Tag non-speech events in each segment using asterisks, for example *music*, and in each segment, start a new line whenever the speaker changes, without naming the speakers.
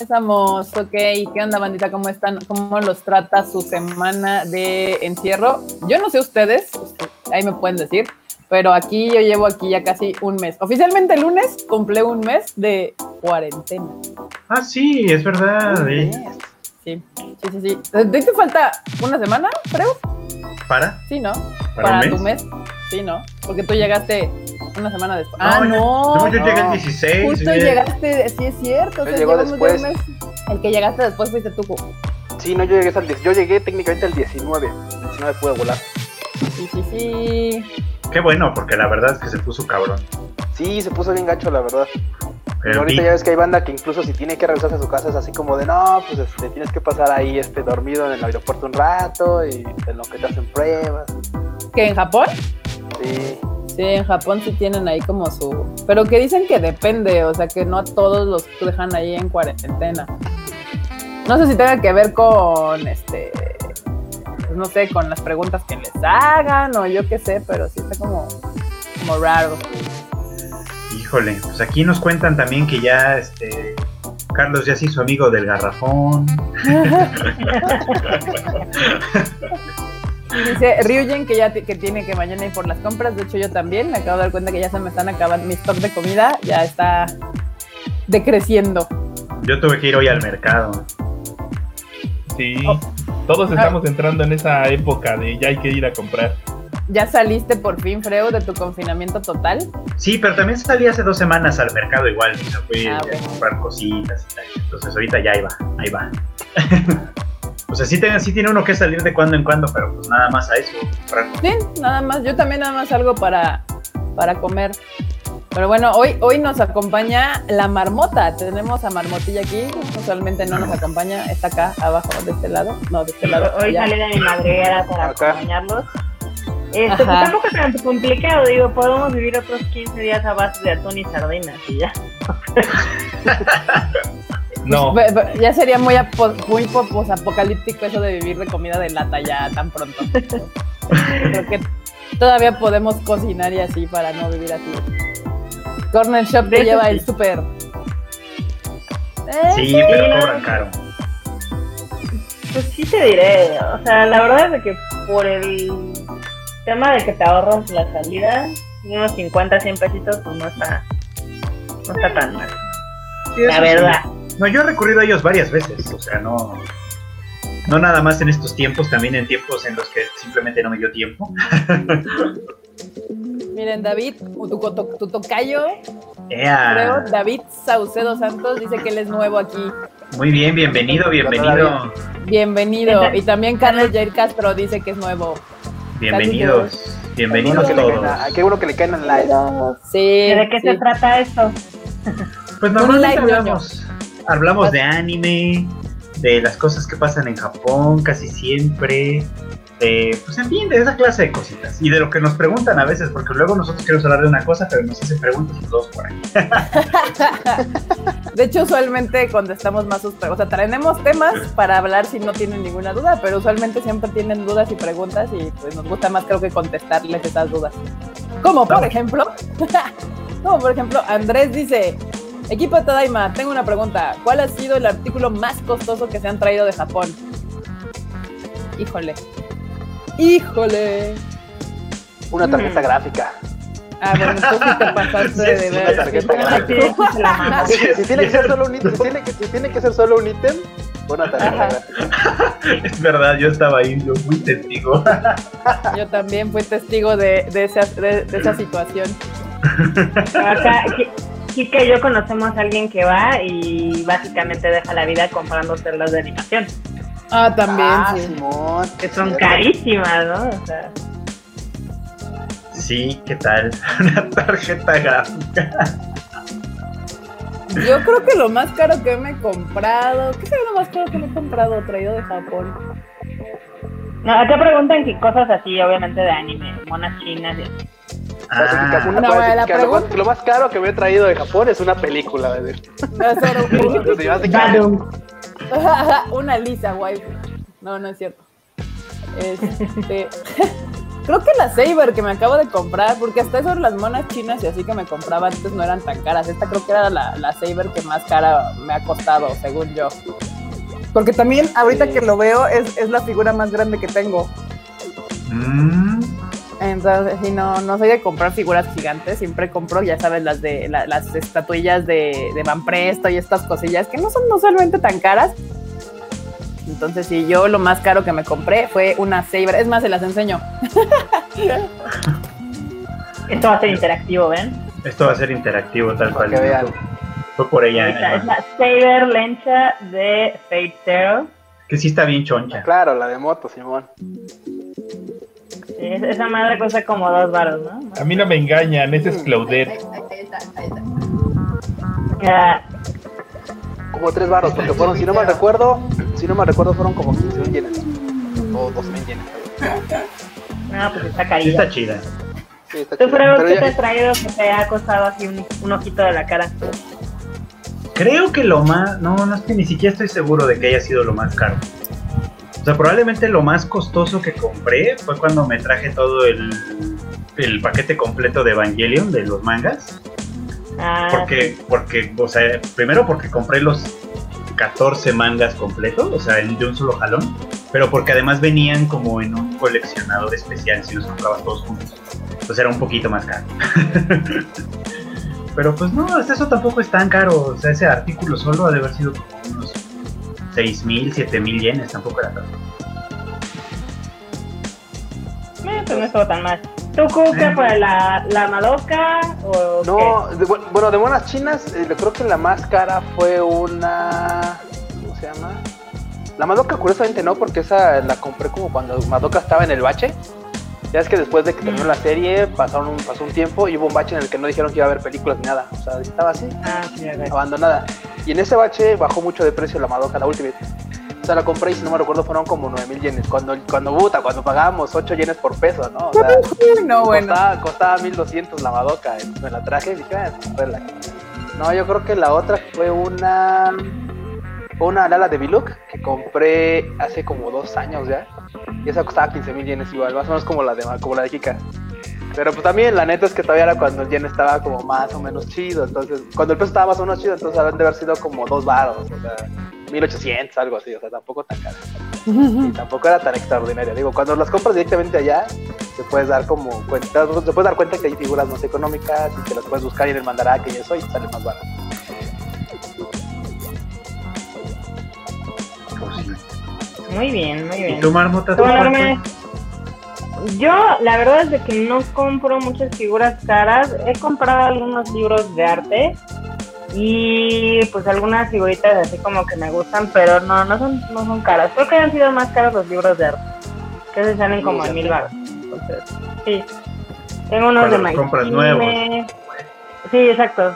Empezamos, ok. ¿Qué onda, bandita? ¿Cómo están? ¿Cómo los trata su semana de encierro? Yo no sé ustedes, ahí me pueden decir, pero aquí yo llevo aquí ya casi un mes. Oficialmente el lunes cumple un mes de cuarentena.
Ah, sí, es verdad.
Sí, sí, sí, sí. ¿Te te falta una semana, creo?
¿Para?
Sí, ¿no?
¿Para
tu
mes.
Sí, ¿no? Porque tú llegaste una semana después.
No,
ah,
yo-
no.
no, yo llegué el
no.
16.
Justo llegaste, sí es cierto. o sea,
llegó
llevamos ya un
después.
mes. El que llegaste después fuiste tú.
Sí, no, yo llegué al 10. Yo llegué técnicamente al 19. El 19 pude volar.
Sí, sí, sí.
Qué bueno, porque la verdad es que se puso cabrón.
Sí, se puso bien gacho, la verdad. Y
Pero
ahorita
vi-
ya ves que hay banda que incluso si tiene que regresarse a su casa es así como de no, pues este, tienes que pasar ahí este dormido en el aeropuerto un rato y en lo que te hacen pruebas.
¿Que en Japón?
Sí.
Sí, en Japón sí tienen ahí como su... Pero que dicen que depende, o sea, que no a todos los dejan ahí en cuarentena. No sé si tenga que ver con, este, pues no sé, con las preguntas que les hagan o yo qué sé, pero sí está como, como raro.
Híjole, pues aquí nos cuentan también que ya este Carlos ya se hizo amigo del garrafón. *laughs*
Dice Ryujin que ya que tiene que mañana ir por las compras. De hecho, yo también me acabo de dar cuenta que ya se me están acabando mi stock de comida. Ya está decreciendo.
Yo tuve que ir hoy al mercado.
Sí,
Oh.
todos
Ah.
estamos entrando en esa época de ya hay que ir a comprar.
¿Ya saliste por fin, Freo, de tu confinamiento total?
Sí, pero también salí hace dos semanas al mercado igual. Sea, fui
Ah,
a
bueno.
comprar cositas y tal. Entonces ahorita ya ahí va, ahí va. *laughs* o sea, sí, tiene- sí tiene uno que salir de cuando en cuando, pero pues nada más a eso. comprar.
Sí, nada más. Yo también nada más algo para, para comer. Pero bueno, hoy, hoy nos acompaña la marmota. Tenemos a Marmotilla aquí. Usualmente no nos acompaña. Está acá, abajo, de este lado. No, de este lado.
Hoy
allá.
salí de mi madriguera para
Acá.
acompañarlos. Este, pues tampoco es tan complicado, digo, podemos vivir otros 15 días a base de atún y sardinas y ya. *laughs*
No,
ve- Ya sería muy, muy po- posapocalíptico eso de vivir de comida de lata ya tan pronto. Creo que todavía podemos cocinar y así para no vivir así. Corner Shop te lleva
sí.
el súper. Eh,
Sí, pero
no.
cobran caro.
Pues sí te diré, o sea, la verdad es que por el tema de que te ahorras la salida, unos 50, 100 pesitos, pues no está, no está tan mal.
Sí,
La
sí.
verdad.
No, yo he recurrido a ellos varias veces, o sea, no, no nada más en estos tiempos, también en tiempos en los que simplemente no me dio tiempo. *laughs*
Miren, David, tu, tu- tu tocayo,
Ea,
creo, David Saucedo Santos, dice que él es nuevo aquí.
muy bien, bienvenido, bienvenido,
Bienvenido. Y también Carlos Jair Castro dice que es nuevo.
bienvenidos, bienvenidos
caen
todos.
a- qué bueno que le caen en live.
Sí.
¿De qué
sí.
se trata esto?
Pues normalmente hablamos, hablamos de anime, de las cosas que pasan en Japón casi siempre, de, pues en fin, de esa clase de cositas. Y de lo que nos preguntan a veces, porque luego nosotros queremos hablar de una cosa, pero nos hacen preguntas y todos por ahí. *laughs*
De hecho, usualmente contestamos más sus preguntas. O sea, tenemos temas para hablar si no tienen ninguna duda, pero usualmente siempre tienen dudas y preguntas y pues nos gusta más creo que contestarles esas dudas. Como por ejemplo, *laughs* como por ejemplo, Andrés dice, equipo de Tadaima, tengo una pregunta. ¿Cuál ha sido el artículo más costoso que se han traído de Japón? Híjole. Híjole.
Una tarjeta
Mm.
gráfica.
Ah, bueno, tú sí te pasaste *laughs*
Sí,
de ver.
una tarjeta *laughs*
mama.
Si, tiene que ser solo un ítem, si tiene que, si tiene que ser solo un ítem, una tarjeta gráfica. *laughs*
Es verdad, yo estaba ahí, yo muy testigo.
Yo también fui testigo de, de, esa, de- de esa situación.
Acá, Ki- Kika y yo conocemos a alguien que va y básicamente deja la vida comprando celdas de animación,
Ah, también,
Ah,
sí.
Simón.
que son
Cierto.
carísimas, ¿no? O sea,
Sí, ¿qué tal? *laughs* Una tarjeta gráfica.
Yo creo que lo más caro que me he comprado. ¿Qué será lo más caro que me he comprado traído de Japón?
no, acá preguntan que cosas así, obviamente de anime, monas chinas y así.
Ah,
Una
No, la
lo,
pregunta-
más, lo más caro que me he traído de Japón es una película. es decir.
Va a ser un- *laughs* *laughs* una lisa, waifu. No, no es cierto. Este, *laughs* Creo que la Saber que me acabo de comprar, porque hasta eso las monas chinas y así que me compraba antes no eran tan caras. Esta creo que era la, la Saber que más cara me ha costado, según yo. Porque también ahorita
Sí.
que lo veo es, es la figura más grande que tengo.
Mm,
Entonces, si no, no soy de comprar figuras gigantes, siempre compro, ya sabes, las de la- las estatuillas de, de Van Presto y estas cosillas que no son usualmente tan caras. Entonces, sí, yo lo más caro que me compré fue una Saber. Es más, se las enseño. *laughs*
Esto va a ser interactivo, ¿ven?
esto va a ser interactivo tal cual. Fue por ella.
Esta es la Saber Lencha de Fate Zero.
Que sí está bien choncha.
Claro, la de moto, Simón.
Es- Esa madre cuesta como dos baros, ¿no?
A mí no me engañan, ese es Claudette.
Ah,
Como tres baros, porque fueron, si no me recuerdo, si no me recuerdo, fueron como 15 mil yenes. O 12 mil yenes.
no, pues está
Sí
carilla.
está chida.
Sí, está
¿Tú,
chido.
Freud,
Pero
qué
ya-
te has traído que te ha costado así un, un ojito de la cara?
Creo que lo más. No, no es que ni siquiera estoy seguro de que haya sido lo más caro. O sea, probablemente lo más costoso que compré fue cuando me traje todo el, el paquete completo de Evangelion de los mangas.
Ah,
Porque, porque, o sea, primero porque compré los 14 mangas completos, o sea, de un solo jalón, pero porque además venían como en un coleccionador especial si los comprabas todos juntos. Entonces era un poquito más caro. *laughs* pero pues no, eso tampoco es tan caro, o sea, ese artículo solo ha de haber sido como unos 6 mil, 7 mil yenes, tampoco era tanto.
eh, pues no estuvo tan mal. ¿Tú, Cu, qué
Eh.
fue? ¿La, la Madoka o
No, de- bueno, de monas chinas, eh, creo que la más cara fue una. ¿Cómo se llama? La Madoka, curiosamente no, porque esa la compré como cuando Madoka estaba en el bache. Ya es que después de que terminó la serie, pasaron un, pasó un tiempo y hubo un bache en el que no dijeron que iba a haber películas ni nada. O sea, estaba así?
Ah, sí,
abandonada. Y en ese bache bajó mucho de precio la Madoka, la Ultimate. O sea, la compré y si no me recuerdo fueron como 9 mil yenes. Cuando, cuando, puta, cuando pagábamos 8 yenes por peso, ¿no? O sea,
no, bueno.
Costaba, costaba 1200 la Madoka. entonces Me la traje y dije, "Ah, relax". No, yo creo que la otra fue una. Una Lala de Biluk que compré hace como dos años ya. Y esa costaba 15 mil yenes igual, más o menos como la de, como la de Kika. Pero pues también la neta es que todavía era cuando el yen estaba como más o menos chido. Entonces, cuando el peso estaba más o menos chido, entonces habían de haber sido como dos baros, o sea, 1800, algo así, o sea, tampoco tan caro. *laughs* Y tampoco era tan extraordinaria. Digo, cuando las compras directamente allá, te puedes dar como cuenta, te puedes dar cuenta que hay figuras más económicas y que las puedes buscar y en el mandarake y eso y sale más barato.
Muy bien, muy
¿Y
bien.
tú, Marmota? tú
Yo, la verdad es de que no compro muchas figuras caras. He comprado algunos libros de arte y pues algunas figuritas así como que me gustan, pero no, no son, no son caras. Creo que han sido más caros los libros de arte, que se salen como en mil baros. Entonces, sí. Tengo unos de
compras nuevos.
Sí, exacto.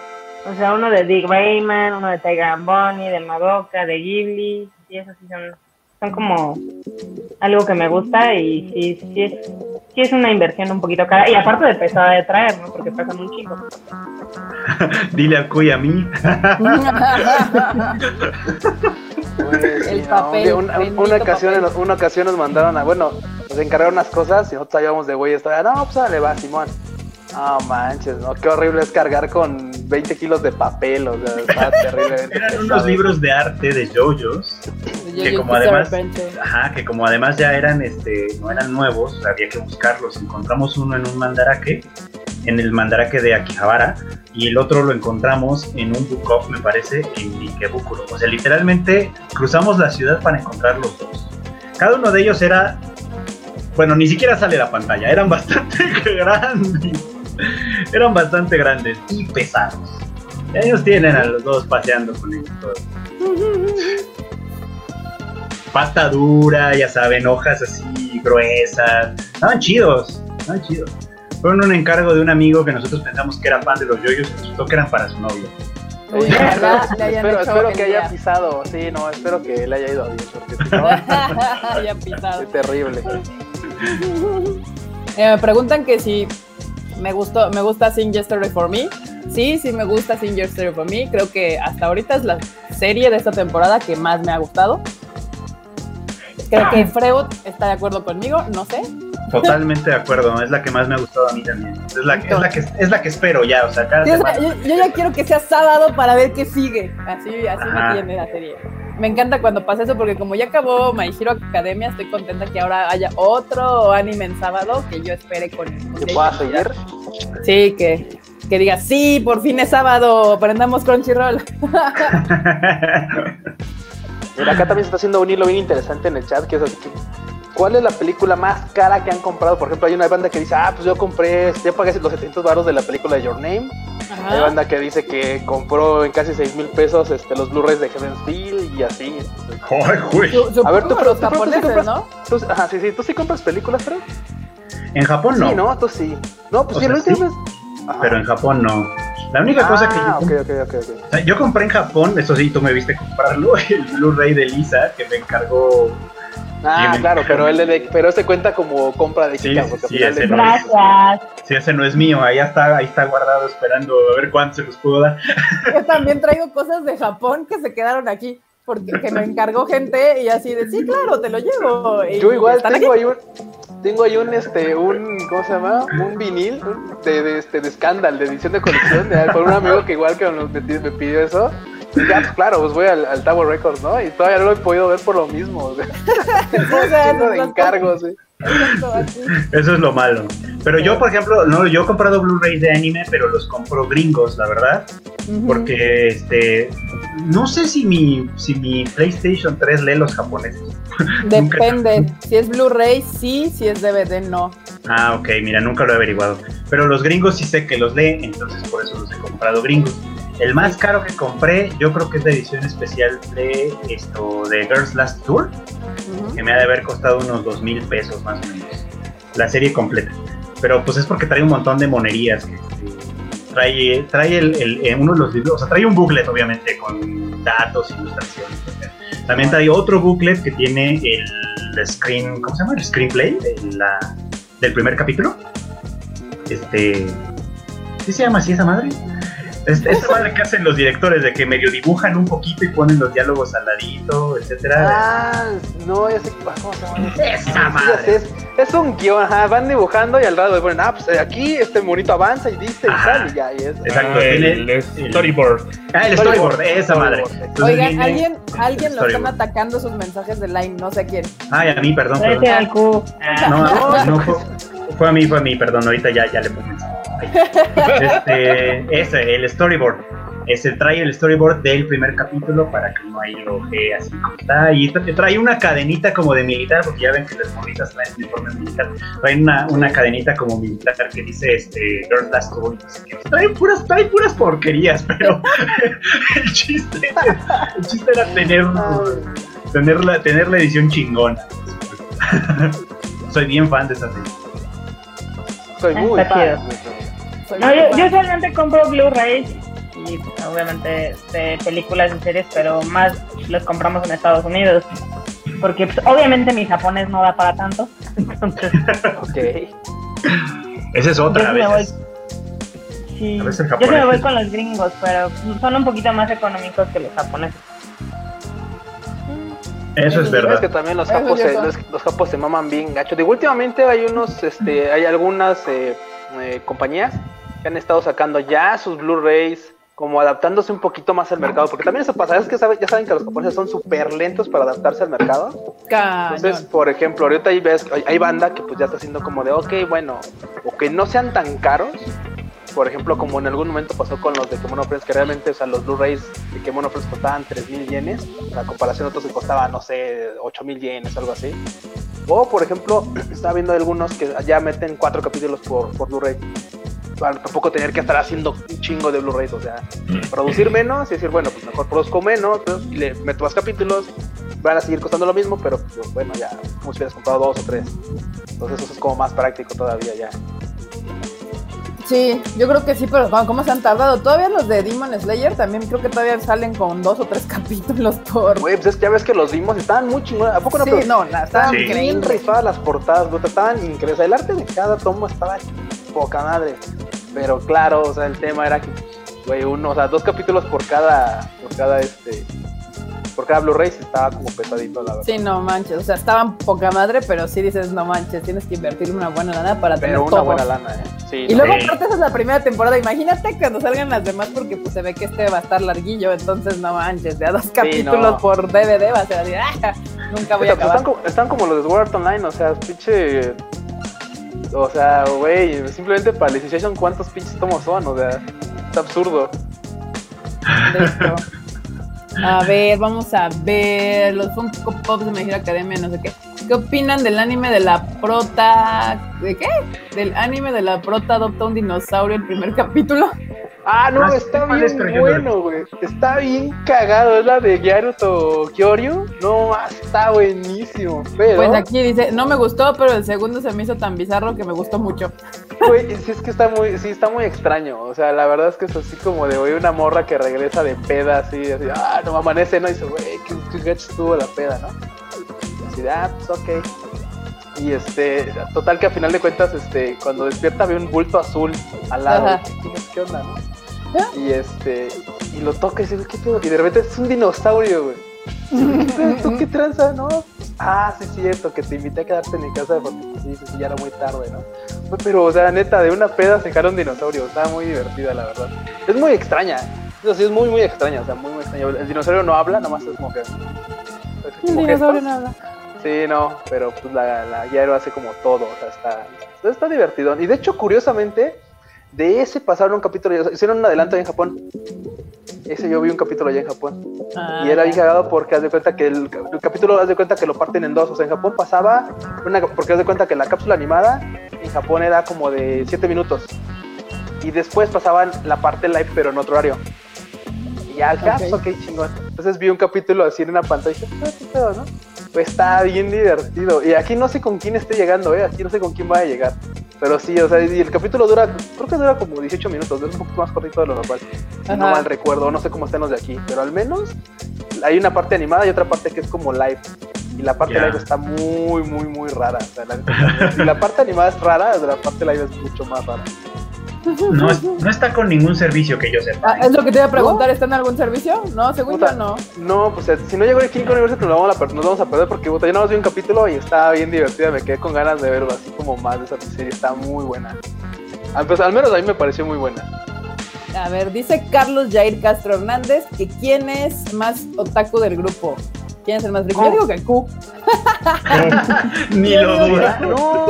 O sea, uno de Dick Rayman, uno de Tiger and Bonnie, de Madoka, de Ghibli. Y esos sí son, son como algo que me gusta y sí, sí, es, sí es una inversión un poquito cara. Y aparte de pesada de traer, ¿no? Porque pesan un chingo. *laughs*
Dile a Cuy a mí.
Pues,
El papel,
una, ocasión,
papel.
nos- una ocasión nos mandaron a, bueno, nos encargaron unas cosas y nosotros íbamos de güey, estaba, no, pues dale, va, Simón. No manches, ¿no? Qué horrible es cargar con 20 kilos de papel, o sea, está *laughs* terriblemente
Eran
pesado.
unos libros de arte de JoJo's. Que como además- Ajá, que como además ya eran este, no eran nuevos, había que buscarlos. Encontramos uno en un mandarake, en el mandarake de Akihabara, y el otro lo encontramos en un book me parece, en Ikebukuro. O sea, literalmente cruzamos la ciudad para encontrar los dos. Cada uno de ellos era, bueno, ni siquiera sale la pantalla, eran *laughs* bastante grandes. Eran bastante grandes y pesados. Y ellos tienen a los dos paseando con ellos todos *laughs* pasta dura, ya saben, hojas así gruesas. Estaban chidos, estaban chidos. Fueron un encargo de un amigo que nosotros pensamos que era fan de los yoyos y resultó que eran para su novio.
Uy, ojalá le hayan
espero que haya pisado, sí, no, espero que le haya ido bien, porque si no, *laughs*
Hayan pisado.
es terrible. *laughs*
Eh, me preguntan que si me gustó, me gusta Sing Yesterday for Me. Sí, sí me gusta Sing Yesterday for Me. Creo que hasta ahorita es la serie de esta temporada que más me ha gustado. Creo que Freud está de acuerdo conmigo, no sé.
Totalmente de acuerdo, es la que más me ha gustado a mí también. Es la, es la, que, es la que espero ya, o sea, cada semana.
yo, yo ya quiero que sea sábado para ver qué sigue. Así, así
Ajá.
me tiene la serie. Me encanta cuando pasa eso porque como ya acabó My Hero Academia, estoy contenta que ahora haya otro anime en sábado que yo espere con... con
Que pueda seguir.
Sí, que, que diga, sí, por fin es sábado, prendamos Crunchyroll. *laughs* *laughs*
Mira, acá también se está haciendo un hilo bien interesante en el chat, que es así que, ¿cuál es la película más cara que han comprado? Por ejemplo, hay una banda que dice, ah, pues yo compré, ya pagué los 700 baros de la película de Your Name. Hay banda que dice que compró en casi 6 mil pesos este, los Blu-rays de Heavensville y así.
Ay, güey.
A ver, tú, pero- tú, pero tú sí compras-
¿no?
Tú, ajá, sí, sí, ¿tú sí compras películas, Fred?
En Japón no,
Sí, ¿no? Tú sí. No, pues sí,
sea,
la última
sí,
vez... Ajá.
pero en Japón no. La única cosa que yo,
Ah,
o sea, yo compré en Japón, eso sí, tú me viste comprarlo, *laughs* el Blu-ray de Lisa, que me encargó.
Ah,
Sí, me-
claro, pero él de- pero ese cuenta como compra de
Sí,
chica,
sí,
porque al
sí,
final
ese
de-
no.
Gracias.
Si ese no es mío, ahí está, ahí está guardado esperando a ver cuánto se los puedo dar.
Yo también traigo cosas de Japón que se quedaron aquí. Porque que me encargó gente y así de, sí, claro, te lo llevo. Y
Yo igual tengo
aquí.
ahí un tengo ahí un este un ¿cómo se llama? un vinil un- de, de este de Scandal, de edición de colección, de, por un amigo que igual que me, me pidió eso. Y ya, pues claro, pues voy al, al Tower Records, ¿no? Y todavía no lo he podido ver por lo mismo. O sea, *laughs* *laughs*
o sea,
chingo de encargos, sí.
Así. *laughs*
Eso es lo malo. Pero yo, por ejemplo, no, yo he comprado Blu-rays de anime, pero los compro gringos, la verdad. Porque, este, no sé si mi, si mi PlayStation 3 lee los japoneses. *laughs*
Depende. Si es Blu-ray, sí. Si es DVD, no.
Ah, ok, mira, nunca lo he averiguado. Pero los gringos sí sé que los lee, entonces por eso los he comprado gringos. El más caro que compré, yo creo que es la edición especial de esto de Girls Last Tour, Que me ha de haber costado unos dos mil pesos más o menos. La serie completa. Pero pues es porque trae un montón de monerías. Trae trae el, eh, uno de los libros, o sea, trae un booklet obviamente con datos, ilustraciones. También trae otro booklet que tiene el screen, ¿cómo se llama? El screenplay de la, del primer capítulo. Este, ¿sí se llama así esa madre? Este, esta madre que hacen los directores de que medio dibujan un poquito y ponen los diálogos al ladito, etcétera.
Ah, no, ya sé ¿cómo se llama?
Esa madre.
es, es un guion, ajá, van dibujando y al lado le ponen, ah, pues aquí este monito avanza y dice y
Ajá.
tal, y ya, y es.
Exacto,
Ah,
tiene
el storyboard.
Ah, el storyboard, esa madre.
Storyboard,
Entonces
Oigan, alguien, alguien lo están
storyboard.
atacando sus mensajes de line, no sé quién.
Ay, a mí, perdón. Perdón.
al. Ah,
No, no, *laughs* fue, fue a mí, fue a mí, perdón. Ahorita ya, ya le pongo mensaje. Este, ese, el storyboard. Ese trae el storyboard del primer capítulo para que ahí lo vea así como está. Y tra- trae una cadenita como de militar, porque ya ven que las morritas traen uniforme militar. Traen una, una cadenita como militar que dice este, Girls Last no. Trae puras, trae puras porquerías, pero *laughs* el chiste, el chiste era tener, tener, la, tener la edición chingona. *laughs* Soy bien fan de esa serie.
Soy muy
Está
fan.
chido. No, yo, yo solamente compro Blu-rays y obviamente de películas y series, pero más los compramos en Estados Unidos. Porque pues, obviamente mi japonés no da para tanto. *laughs* Entonces,
Ok.
Esa es otra
Yo
a
me voy-
veces.
sí.
A veces
Yo me voy
es-
con los gringos, pero son un poquito más económicos que los japoneses.
Eso es
Es
verdad.
que también los japos, se, los, los japos se maman bien gacho. Digo, últimamente hay unos, este, hay algunas eh, eh, compañías que han estado sacando ya sus Blu-rays, como adaptándose un poquito más al mercado, porque también eso pasa, es que sabe- ya saben que los japoneses son súper lentos para adaptarse al mercado. Entonces, por ejemplo, ahorita ahí ves, hay banda que pues ya está haciendo como de, ok, bueno, o que no sean tan caros, por ejemplo, como en algún momento pasó con los de Kemono Friends, que realmente, o sea, los Blu-rays de Kemono Friends costaban 3.000 yenes, a comparación a otros que costaban, no sé, 8.000 yenes, algo así. O, por ejemplo, *clears throat* estaba viendo algunos que ya meten cuatro capítulos por, por Blu-ray. Para tampoco tener que estar haciendo un chingo de Blu-rays, o sea, *clears throat* producir menos y decir, bueno, pues mejor produzco menos y le meto más capítulos, van a seguir costando lo mismo, pero pues, bueno, ya, como si hubieras comprado dos o tres. Entonces eso es como más práctico todavía ya.
Sí, yo creo que sí, pero wow, ¿cómo se han tardado? Todavía los de Demon Slayer también creo que todavía salen con dos o tres *laughs* capítulos por...
Güey, pues es que ya ves que los vimos, estaban muy chingones. ¿A poco no?
Sí,
Pero
no, la- estaban
Sí.
bien rifadas las portadas, güey, estaban increíbles. El arte de cada tomo estaba poca madre. Pero claro, o sea, el tema era que, güey, uno, o sea, dos capítulos por cada, por cada, este, Porque era Blu-ray sí estaba como pesadito, la verdad.
Sí, no manches. O sea, estaban poca madre, pero sí dices, no manches, tienes que invertir una buena lana para tener
Pero una
todo.
buena lana, ¿eh? Sí,
Y
no.
luego
Sí.
aparte esa es la primera temporada. Imagínate cuando salgan las demás porque pues se ve que este va a estar larguillo, entonces no manches, de a dos capítulos
no.
por DVD va a ser así, ¡ah! nunca voy a
O sea, pues,
acabar.
están, como, están como los de Sword Art Online, o sea, pinche. O sea, güey, simplemente para la Initiation, ¿cuántos pinches tomos son? O sea, es absurdo.
De hecho. A ver, vamos a ver los Funko Pops de My Academia, no sé qué. ¿Qué opinan del anime de la prota? ¿De qué? Del anime de la prota adopta un dinosaurio el primer capítulo.
Ah, no, está bien bueno, güey. Está bien cagado. Es la de Gyaruto Kyoryu. No, más, está buenísimo. Pero,
Pues aquí dice, no me gustó, pero el segundo se me hizo tan bizarro que me gustó mucho.
güey, sí es que está muy, sí, está muy extraño. O sea, la verdad es que es así como de, güey, una morra que regresa de peda, así, así, ah, no amanece, ¿no? Y dice, güey, qué, qué gacho estuvo la peda, ¿no? Y así de, ah, pues ok. Y este, total que a final de cuentas, este, cuando despierta ve un bulto azul al lado. ¿Qué onda, no? Y este, y lo toca y dice, ¿qué pedo? Y de repente es un dinosaurio, güey. ¿Tú qué tranza, no? Ah, sí, es cierto, que te invité a quedarte en mi casa porque sí, sí, ya era muy tarde, ¿no? Pero, o sea, neta, de una peda sacaron un dinosaurio. Estaba muy divertida, la verdad. Es muy extraña. Eso sí, es muy, muy extraña. O sea, muy, muy extraña. El dinosaurio no habla, nomás es como que. es
El dinosaurio no habla.
Sí, no, pero pues la, la hace como todo, o sea, está, está divertido. Y de hecho, curiosamente, de ese pasaron un capítulo, hicieron un adelanto en Japón. Ese yo vi un capítulo allá en Japón.
Ah,
Y era bien cagado porque haz de cuenta que el, el capítulo, haz de cuenta que lo parten en dos. O sea, en Japón pasaba, una, porque haz de cuenta que la cápsula animada en Japón era como de 7 minutos. Y después pasaban la parte live, pero en otro horario. Y ya, ah, pues,
Ok.
ok, chingón. Entonces vi un capítulo así en una pantalla y dije, "Ah, qué pedo, ¿no? Pues está bien divertido. Y aquí no sé con quién esté llegando, ¿eh? Aquí no sé con quién vaya a llegar. Pero sí, o sea, y el capítulo dura, creo que dura como 18 minutos, es un poquito más cortito de lo normal. Si no
Ajá.
mal recuerdo, no sé cómo están los de aquí, pero al menos hay una parte animada y otra parte que es como live. Y la parte
Ya.
live está muy, muy, muy rara. O sea, la, y la parte animada es rara, la parte live es mucho más rara.
No, es- no está con ningún servicio que yo sepa.
Ah, es lo que te iba a preguntar, ¿está en algún servicio? No, según
Puta.
yo no.
No, pues eh, si no llegó el King Universe, nos vamos, a, nos vamos a perder porque puta, yo nada más vi un capítulo y estaba bien divertida. Me quedé con ganas de verlo así como más de esa serie. Está muy buena. Pues al menos a mí me pareció muy buena.
A ver, dice Carlos Jair Castro Hernández que quién es más otaku del grupo. ¿Quién es el más rico? Yo digo que Q. *laughs*
Ni lo duda.
No,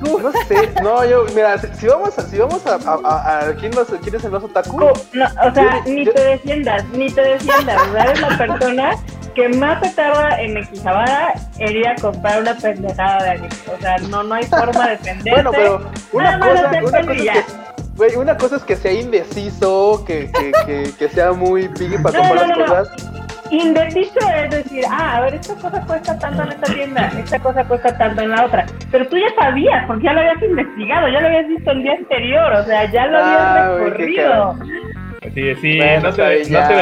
No sé. No, yo, mira, si, si vamos a, si vamos a, a, a- ¿quién, más- quién es el más otaku?
No, o sea,
Yo-
ni
yo-
te defiendas, ni te defiendas. ¿verdad? Eres la persona que más se tarda en Equijabara en ir a comprar una pendejada de anime. O sea, no, no hay forma de defenderse.
Bueno, pero una
Nada
cosa, una cosa es que, güey, una cosa es que sea indeciso, que, que, que, que sea muy piggy para
No,
comprar
no,
las
no, no.
cosas.
Indeciso es decir, ah, a ver, esta cosa cuesta tanto en esta tienda, esta cosa cuesta tanto en la otra. Pero tú ya sabías, porque ya lo habías investigado, ya lo habías visto el día anterior, o sea, ya lo
Ah,
habías
qué
recorrido.
Así sí,
Bueno,
no,
bien,
no
ya,
se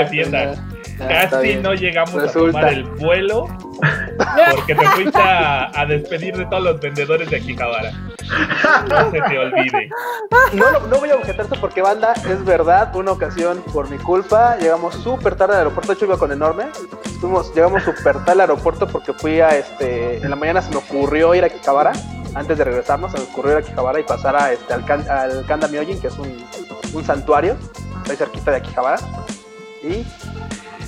Casi no llegamos
Resulta.
a tomar el vuelo porque te fuiste a, a despedir de todos los vendedores de Akihabara. No se te olvide.
No, no, no voy a objetarse porque banda, es verdad, una ocasión por mi culpa, llegamos súper tarde al aeropuerto, de hecho iba con enorme, fuimos, llegamos súper tarde al aeropuerto porque fui a este, en la mañana se me ocurrió ir a Quijabara, antes de regresarnos se me ocurrió ir a Quijabara y pasar a, este, al, Kan- al Kanda Myojin, que es un, un santuario, está ahí cerquita de Akihabara, y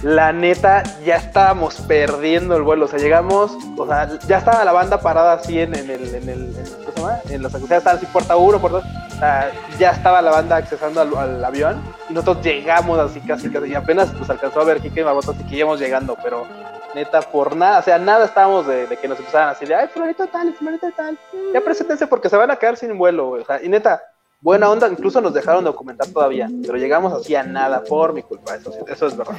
la neta, ya estábamos perdiendo el vuelo. O sea, llegamos, o sea, ya estaba la banda parada así en, en el, en el, en, ¿cómo se llama? En los acusados, estaban así puerta 1, puerta 2. O sea, ya estaba la banda accesando al, al avión y nosotros llegamos así casi, casi. Y apenas nos alcanzó a ver Kike y Maboto, así que íbamos llegando, pero neta, por nada, o sea, nada estábamos de, de que nos empezaran así de, ay, fulanito tal, fulanito tal. Ya preséntense porque se van a quedar sin vuelo, güey. O sea, y neta, buena onda, incluso nos dejaron documentar todavía, pero llegamos así a nada por mi culpa, eso, sí, eso es verdad.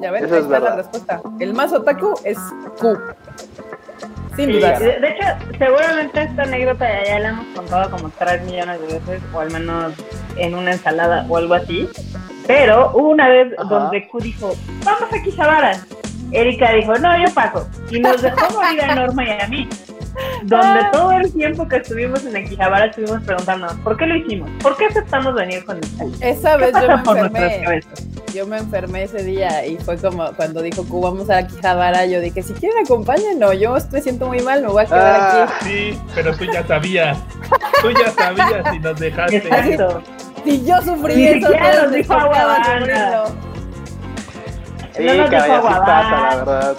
Ya ven,
Eso
ahí
es
está la respuesta. El más otaku es Q. Sin
Sí,
duda.
De, de hecho, seguramente esta anécdota ya, la hemos contado como 3 millones de veces, o al menos en una ensalada o algo así. Pero hubo una vez
Ajá.
donde Q dijo, vamos a Kishabara. Erika dijo, no, yo paso. Y nos dejó morir a Norma y a mí. donde
Ah.
todo el tiempo que estuvimos en Akihabara estuvimos preguntándonos, ¿por qué lo hicimos? ¿Por qué aceptamos venir con el
Esa
¿Qué
vez yo me enfermé. Yo me enfermé ese día y fue como cuando dijo que vamos a Akihabara, yo dije, si quieren acompáñenos, yo me siento muy mal, me voy a quedar
Ah.
aquí.
Sí, pero tú ya sabías. Tú ya sabías y nos dejaste.
Exacto.
Si yo sufrí
Ni
eso, todos
dijo.
Sí,
No nos Aguadana.
pasa, la verdad.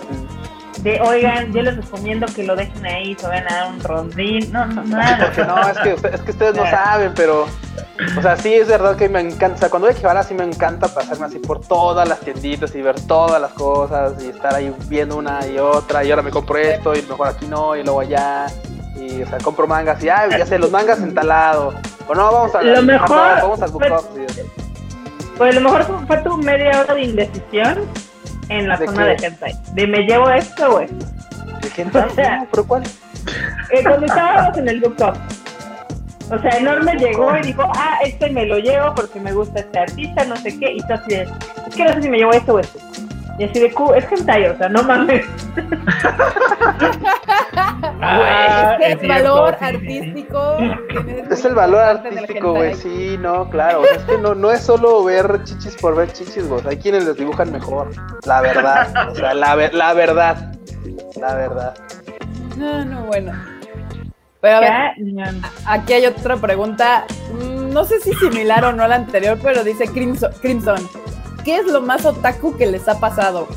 De, oigan, yo les recomiendo que lo dejen ahí, se vayan a dar un rondín. No, no, nada.
Porque no, es que, usted- es que ustedes no *laughs* saben, pero. O sea, sí es verdad que me encanta. O sea, cuando voy a Akihabara sí me encanta pasarme así por todas las tienditas y ver todas las cosas y estar ahí viendo una y otra. Y ahora me compro esto y mejor aquí no y luego allá. Y, o sea, compro mangas y, ay, ya sé, los mangas en tal lado. O no, vamos a
Lo mejor
vamos al Book y-
Pues a lo mejor fue- tu media hora de indecisión en la
¿De
zona
qué?
de hentai. De me llevo esto o esto.
¿De gente? *laughs*
O sea-
No, ¿Pero cuál?
Eh, cuando estábamos en el Off. O sea, Enorme llegó y dijo, ah, este me lo llevo porque me gusta este artista, no sé qué. Y tú así de, es que no sé si me llevo esto o esto. Y así de, "Cu- es hentai, o sea, no mames. *laughs* *laughs*
Ah,
es que
es
el valor
sí.
artístico.
Es el valor artístico, güey. Sí, no, claro. O sea, es que no, no es solo ver chichis por ver chichis, güey. Hay quienes les dibujan mejor. La verdad. O sea, la, ver- la verdad. La verdad.
No, no, bueno. Pero a ver, aquí hay otra pregunta. mm, No sé si similar o no a la anterior, pero dice Crimson, Crimson. ¿Qué es lo más otaku que les ha pasado?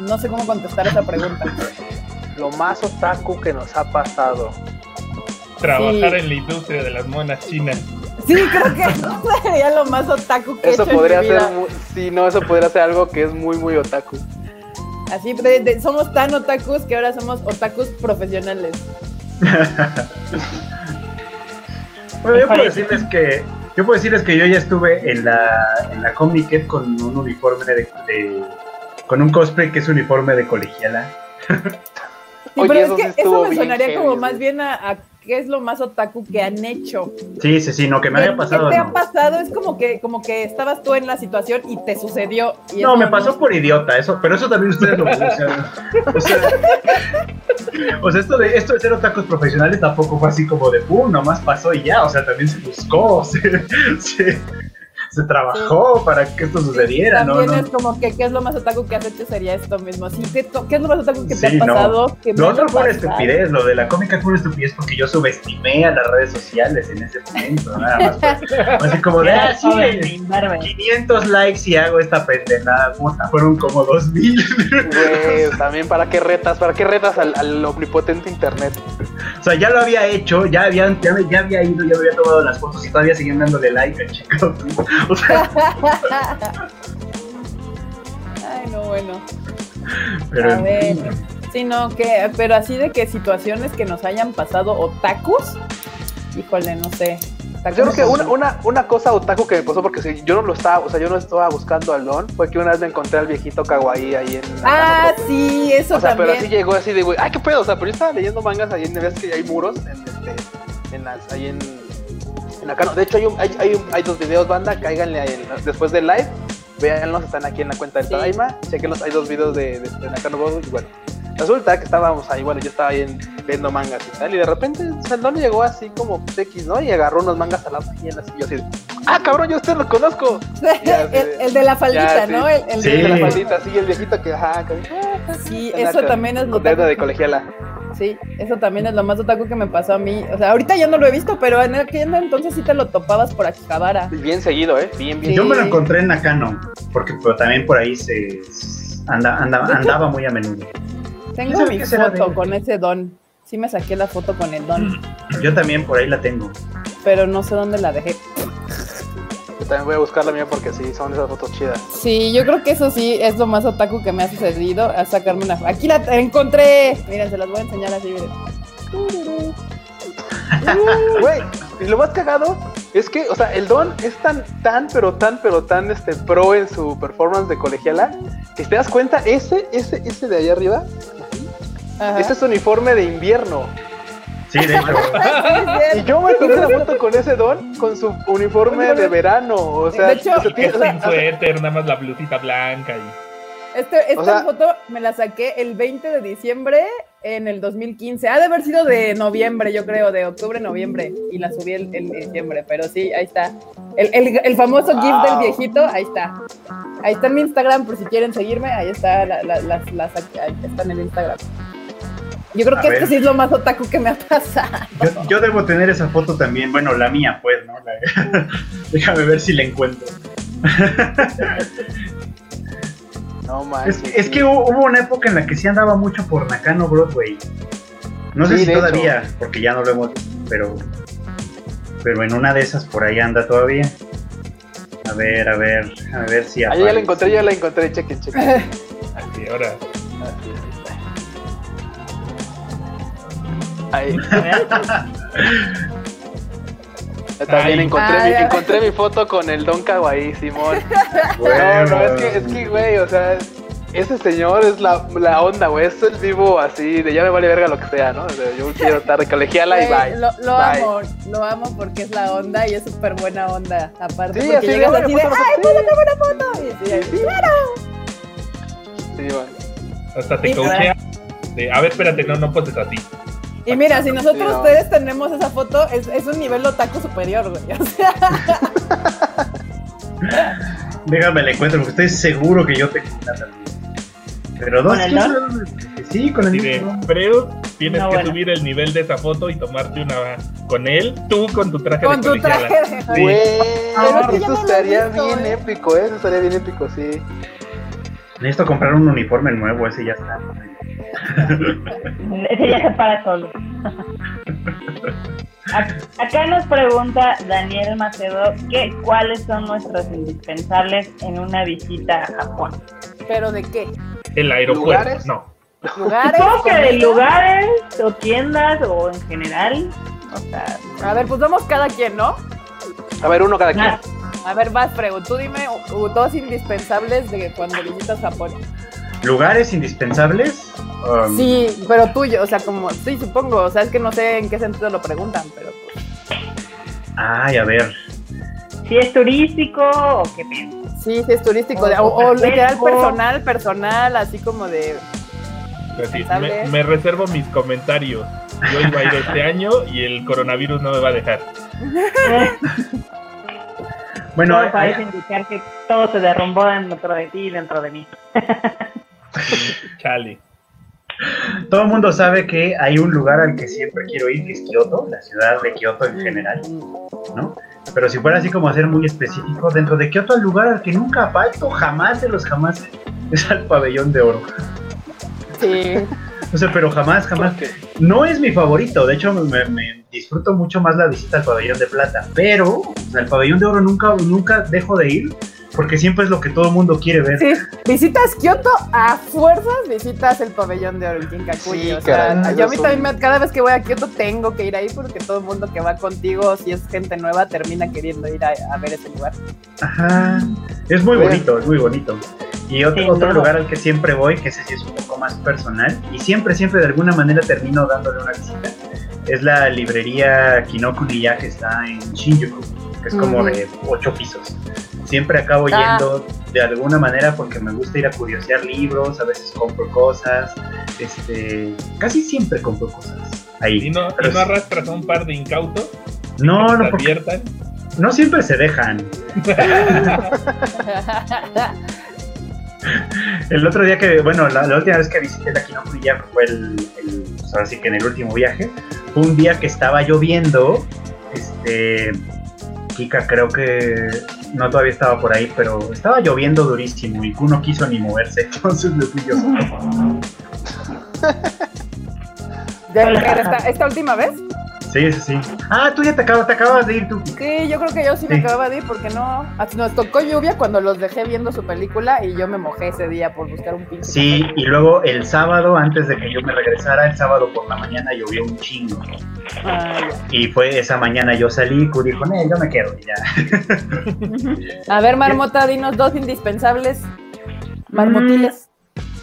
No sé cómo contestar esa pregunta.
Lo más otaku que nos ha pasado.
Trabajar
Sí.
en la industria de las monas chinas.
Sí, creo que eso *laughs* sería lo más otaku que
Eso
he hecho
podría
en mi
ser.
vida.
mu- Sí, no, eso podría ser algo que es muy, muy otaku.
Así, de- de- somos tan otakus que ahora somos otakus profesionales. *laughs*
Bueno, yo puedo decirles que yo puedo decirles que yo ya estuve en la en la Comic con un uniforme de, de- con un cosplay que es uniforme de colegiala. *laughs*
Sí,
Oye,
pero
eso
es que
sí
eso me sonaría
heavy,
como
sí.
más bien a, a qué es lo más otaku que han hecho.
Sí, sí, sí, no que me
¿Qué-
haya pasado.
¿Qué te
no.
ha pasado? Es como que, como que estabas tú en la situación y te sucedió. y
No, me pasó por idiota, eso, pero eso también ustedes lo pronunciaron. O sea, *laughs* o sea, esto de esto de ser otakus profesionales tampoco fue así como de pum, nomás pasó y ya, o sea, también se buscó, *laughs* se, se, se trabajó para que esto sucediera, ¿no?
También
no.
es como que qué es lo más otaku que has hecho sería esto mismo. Sí, ¿qué, to- qué es lo más otaku que te
Sí,
ha
no.
pasado? Que me
Lo otro fue una estupidez, lo de la cómica fue una estupidez porque yo subestimé a las redes sociales en ese momento, nada más. fue Así como de, ah, sí,
joven, sin barba.
500 likes y hago esta pendejada, puta, fueron como 2000.
Güey, también para qué retas, para qué retas al, al omnipotente internet.
O sea, ya lo había hecho, ya, habían, ya, me- ya había ido, ya había tomado las fotos y todavía seguían dándole like al chico. O sea,
Ay, no, bueno.
pero
a
en
ver.
fin.
Sí, no, que, pero así de que situaciones que nos hayan pasado otakus, híjole, no sé.
Yo creo que una, una, una cosa otaku que me pasó porque si yo no lo estaba, o sea, yo no estaba buscando al Don, fue que una vez me encontré al viejito kawaii ahí en
Ah, sí, eso
O sea, pero
también.
así llegó así de, güey, ay, qué pedo, o sea, pero yo estaba leyendo mangas ahí en, ves que hay muros en este, en las, ahí en, en acá, no, de hecho hay, un, hay, hay, un- hay dos videos, banda, cáiganle en- después del live, véanlos, están aquí en la cuenta del
Sí.
Tadaima, chequenlos, hay dos videos de, de, de Nakano Bodo, y bueno, resulta que estábamos ahí, bueno, yo estaba ahí en- viendo mangas y tal, y de repente el Don llegó así como pues, X, ¿no? Y agarró unos mangas a la y él así, yo así, ah, cabrón, yo a usted lo conozco, *laughs* Ya,
el,
sí.
el de la faldita,
Ya, sí.
¿no? El, el
Sí.
de la faldita, así, el viejito que, ajá, que, ah,
Sí, eso también es otaku
de colegiala.
Sí, eso también es lo más otaku que me pasó a mí. O sea, ahorita ya no lo he visto, pero en aquel entonces sí te lo topabas por Akihabara.
Bien seguido, ¿eh? Bien, bien.
Sí.
Yo me lo encontré en Nakano, porque pero también por ahí se anda, anda- andaba muy a menudo.
Tengo
¿Sabe
mi
de
foto con ese don. Sí me saqué la foto con el don,
Yo también por ahí la tengo.
pero no sé dónde la dejé.
Yo también voy a buscar la mía porque sí, son esas fotos chidas.
Sí, yo creo que eso sí es lo más otaku que me ha sucedido, a sacarme una... Aquí la encontré. Miren, se las voy a enseñar así, miren. *laughs*
Güey, y lo más cagado es que, o sea, el Don es tan, tan, pero tan, pero tan este pro en su performance de colegiala que si te das cuenta, ese, ese, ese de allá arriba,
Ajá.
ese es su uniforme de invierno.
Sí, de hecho.
Y yo me *laughs* tomé la foto con ese Don con su uniforme de verano. O sea,
De hecho,
o sea, tiene- o sea,
Sin suéter, nada más la blusita blanca y.
Este, esta
O sea-
foto me la saqué el 20 de diciembre en el 2015. Ha de haber sido de noviembre, yo creo, de octubre, noviembre. Y la subí en diciembre, pero sí, ahí está. El, el, el famoso GIF del
Wow.
viejito, ahí está. Ahí está en mi Instagram, por si quieren seguirme. Ahí está, la- la- las, las, ahí está en el Instagram. Yo creo
A
que
ver.
este sí es lo más otaku que me ha pasado.
Yo, yo debo tener esa foto también. Bueno, la mía, pues, ¿no? La- *laughs* Déjame ver si la encuentro.
No
Es,
manches.
es que hubo hubo una época en la que sí andaba mucho por Nakano Broadway. No sé
Sí,
si todavía, porque ya no lo hemos visto, pero, pero en una de esas por ahí anda todavía. A ver, a ver, a ver si
Ah, yo ya la encontré, ya la encontré, chequen, chequen. *laughs*
Así, ahora.
Ahí. *laughs* También
Ay.
encontré, mi, encontré mi foto con el Don Kawaii, Simón. *laughs* No,
Bueno.
no, es que, es que, güey, o sea, ese señor es la, la onda, güey. Es el vivo así, de ya me vale verga lo que sea, ¿no? O sea, yo quiero estar colegiala y
Güey,
bye.
Lo, lo
Bye.
amo, lo amo porque es la onda y es súper buena onda. Aparte,
Sí,
porque
así de,
llegas
"Oye,
así de, ¡ay,
sí".
puedo tomar una foto! Y así,
Sí, sí.
¡claro!
Sí, bueno.
Hasta te coachea. de, a ver, espérate, no, no poses así.
Y mira, si nosotros ustedes tenemos esa foto, es, es un nivel otaku superior, güey. O sea, *laughs*
Déjame la encuentro, porque estoy seguro que yo también. Pero dos,
¿Con.
Sí, con el mismo.
Freud, tienes
No,
que
bueno.
subir el nivel de esa foto y tomarte una con él, tú con tu traje
con
de
tu traje de
Sí.
Güey,
Pero
eso estaría
visto,
bien
eh.
épico, ¿eh? Eso estaría bien épico, sí.
Necesito comprar un uniforme nuevo, ese ya está. *laughs*
Ese ya se para solo. Ac- Acá nos pregunta Daniel Macedo que cuáles son nuestros indispensables en una visita a Japón.
¿Pero de qué?
El aeropuerto,
¿Lugares?
no.
¿Lugares?
Que de lugares o tiendas o en general. O sea,
A ver, pues vamos cada quien, ¿no?
A ver, uno cada quien.
ah,
A ver, vas, Frego, tú dime dos indispensables de cuando visitas Japón.
¿Lugares indispensables? Um,
Sí, pero tuyo, o sea, como, sí, supongo, o sea, es que no sé en qué sentido lo preguntan, pero pues,
Ay, a ver.
si es turístico o qué piensas.
sí, sí es turístico, de- o,
O
o literal personal, personal, así como de,
Pues sí, me, me reservo mis comentarios. Yo iba a ir este año y el coronavirus no me va a dejar.
Bueno,
todo parece indicar que todo se derrumbó dentro de ti y dentro de mí. *laughs*
Chale.
todo el mundo sabe que hay un lugar al que siempre quiero ir, que es Kioto, la ciudad de Kioto en general, ¿no? Pero si fuera así como a ser muy específico, dentro de Kioto el lugar al que nunca falto, jamás de los jamás, es al pabellón de oro.
sí,
O sea, pero jamás, jamás. No es mi favorito, de hecho me, me disfruto mucho más la visita al pabellón de plata, pero o sea, al pabellón de oro nunca, nunca dejo de ir porque siempre es lo que todo el mundo quiere ver.
sí, visitas Kioto, a fuerzas visitas el pabellón de oro
Sí,
o sea,
caray,
yo a mí también, me- cada vez que voy a Kioto tengo que ir ahí porque todo el mundo que va contigo, si es gente nueva, termina queriendo ir a, a ver ese lugar.
Ajá. Es muy
Bueno.
bonito, es muy bonito. Y otro, lugar al que siempre voy, que ese sí es un poco más personal, y siempre, siempre de alguna manera termino dándole una visita, es la librería Kinoku Niya que está en Shinjuku, que es como de ocho pisos. Siempre acabo
Ah.
yendo de alguna manera porque me gusta ir a curiosear libros, a veces compro cosas, este, casi siempre compro cosas ahí.
¿Y no,
Pero
y no arrastras a un par de incautos?
No, no, porque no siempre se dejan. *laughs* El otro día que, bueno, la, la última vez que visité la Kinokuniya fue el, el pues ahora sí que en el último viaje, fue un día que estaba lloviendo, este, Kika creo que no todavía estaba por ahí, pero estaba lloviendo durísimo y Kuno quiso ni moverse, *laughs* entonces le fui yo solo. *laughs*
¿Ya, pero esta, esta última vez?
Sí, sí, sí. Ah, tú ya te acabas, te acabas de ir tú.
Sí, yo creo que yo sí me acababa de ir porque no. Nos tocó lluvia cuando los dejé viendo su película y yo me mojé ese día por buscar un pinche.
Sí, y luego el sábado, antes de que yo me regresara, el sábado por la mañana llovió un chingo.
Ah,
Y fue esa mañana yo salí, Q dijo, "Nee, yo me quedo y ya. *laughs*
A ver, Marmota, dinos dos indispensables. Marmotiles.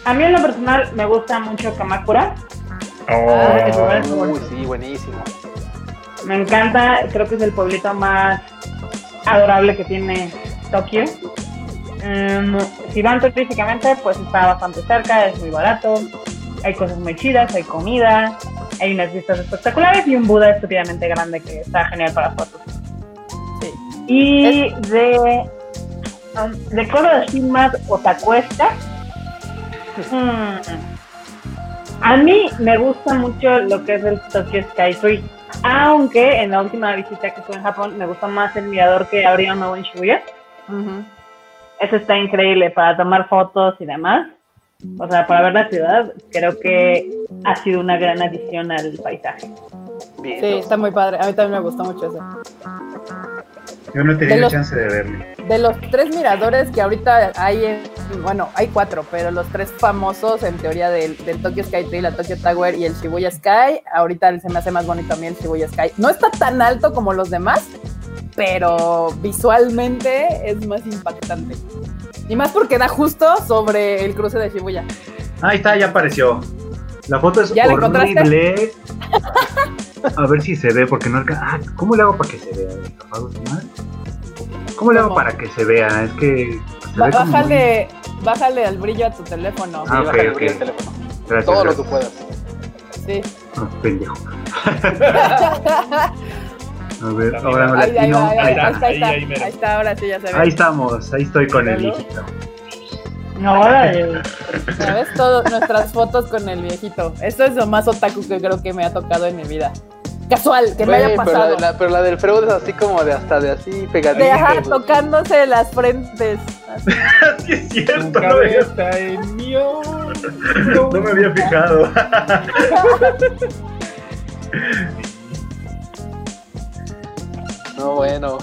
A mí en lo personal me gusta mucho Kamakura.
Ah,
Oh,
bueno.
Uy, sí, buenísimo.
Me encanta, creo que es el pueblito más adorable que tiene Tokio. Em, si van turísticamente, pues está bastante cerca, es muy barato. hay cosas muy chidas, hay comida, hay unas vistas espectaculares y un Buda estúpidamente grande que está genial para fotos.
Sí.
Y de, um, de cosas así más otacuestas, *laughs* hmm, a mí me gusta mucho lo que es el Tokyo Sky Tree. Aunque en la última visita que fue en Japón me gustó más el mirador que abrieron nuevo en Shibuya. Eso está increíble para tomar fotos y demás. O sea, para ver la ciudad, creo que ha sido una gran adición al paisaje.
Sí, está muy padre. A mí también me gustó mucho ese.
Yo no he
De
tenido
los-
chance de verlo.
De los tres miradores que ahorita hay, en- bueno, hay cuatro, pero los tres famosos en teoría del, del Tokyo Sky Tree, la Tokyo Tower y el Shibuya Sky, ahorita se me hace más bonito a mí el Shibuya Sky. No está tan alto como los demás, pero visualmente es más impactante. Y más porque da justo sobre el cruce de Shibuya.
Ahí está, ya apareció. La foto es
¿Ya
horrible. *laughs* A ver si se ve, porque no alcanza. Ah, ¿cómo le hago para que se vea? ¿Cómo le hago
¿Cómo?
para que se vea? Es que.
Ba-
ve como
bájale, bájale al brillo a tu teléfono.
Ah,
Sí,
ok,
bájale el
ok.
brillo del teléfono.
muy- Gracias.
Todo lo que
gracias.
puedas.
Sí.
Ah, pendejo. *laughs* A ver, ahora no
Ahí, ahí, ahí,
está.
ahí está, ahora sí ya se ve.
Ahí estamos, ahí estoy con el
Míralo.
Órale.
¿Sabes? Todas nuestras fotos con el viejito. Esto es lo más otaku que creo que me ha tocado en mi vida. Casual, que me
Güey,
haya
pero, la,
pasado.
de la- pero la del Freud es así como de hasta de así
De
pegadita.
ajá,
güey.
tocándose las frentes. Así. *laughs*
Sí, es cierto, no,
en
no me había fijado. *laughs*
No, bueno.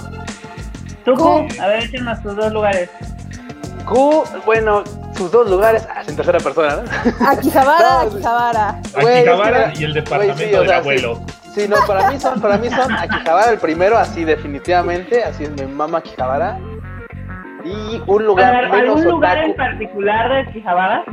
Tú, Q, a ver, échanos tus dos lugares.
Q, bueno, sus dos lugares. Ah, en tercera persona, ¿no?
Akihabara, *laughs*
No,
Akihabara.
Güey,
Akihabara
es que-
y el departamento
güey, sí, o
del
sea,
abuelo.
Sí, no, para mí son, para mí son Akihabara el primero, así definitivamente, así es mi mamá Akihabara. Y un lugar
¿Al-
menos
¿Algún lugar en particular de Quijabara?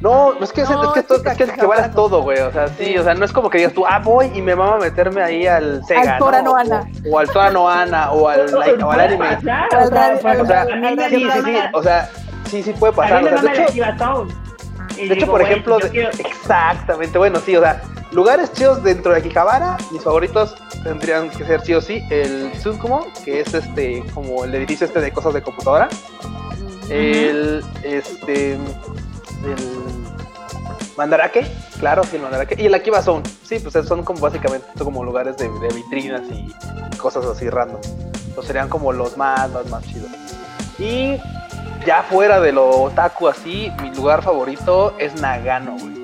No, es que, es,
No,
es que,
es
todo-
que
es que es todo, güey. O sea, sí,
Sí.
o sea, no es como que digas tú, ah, voy y me vamos a meterme ahí al Sega.
Al Tora
¿no?
no Ana.
O, o al Tora no Ana, o al, like, o al *laughs* anime.
o sea,
sí, sí, sí,
mama-
o sea, sí, sí puede pasar. O sea, de
mama
hecho, De hecho, por ejemplo, exactamente, bueno, sí, o sea, lugares chidos dentro de Akihabara, mis favoritos tendrían que ser sí o sí el Tsukumo, que es este, como el edificio este de cosas de computadora, el, este, el Mandarake, claro, sí, el Mandarake, y el Akiba Zone, sí, pues son como básicamente son como lugares de, de vitrinas y cosas así random, pues serían como los más, más, más chidos. Y ya fuera de lo otaku así, mi lugar favorito es Nagano, güey.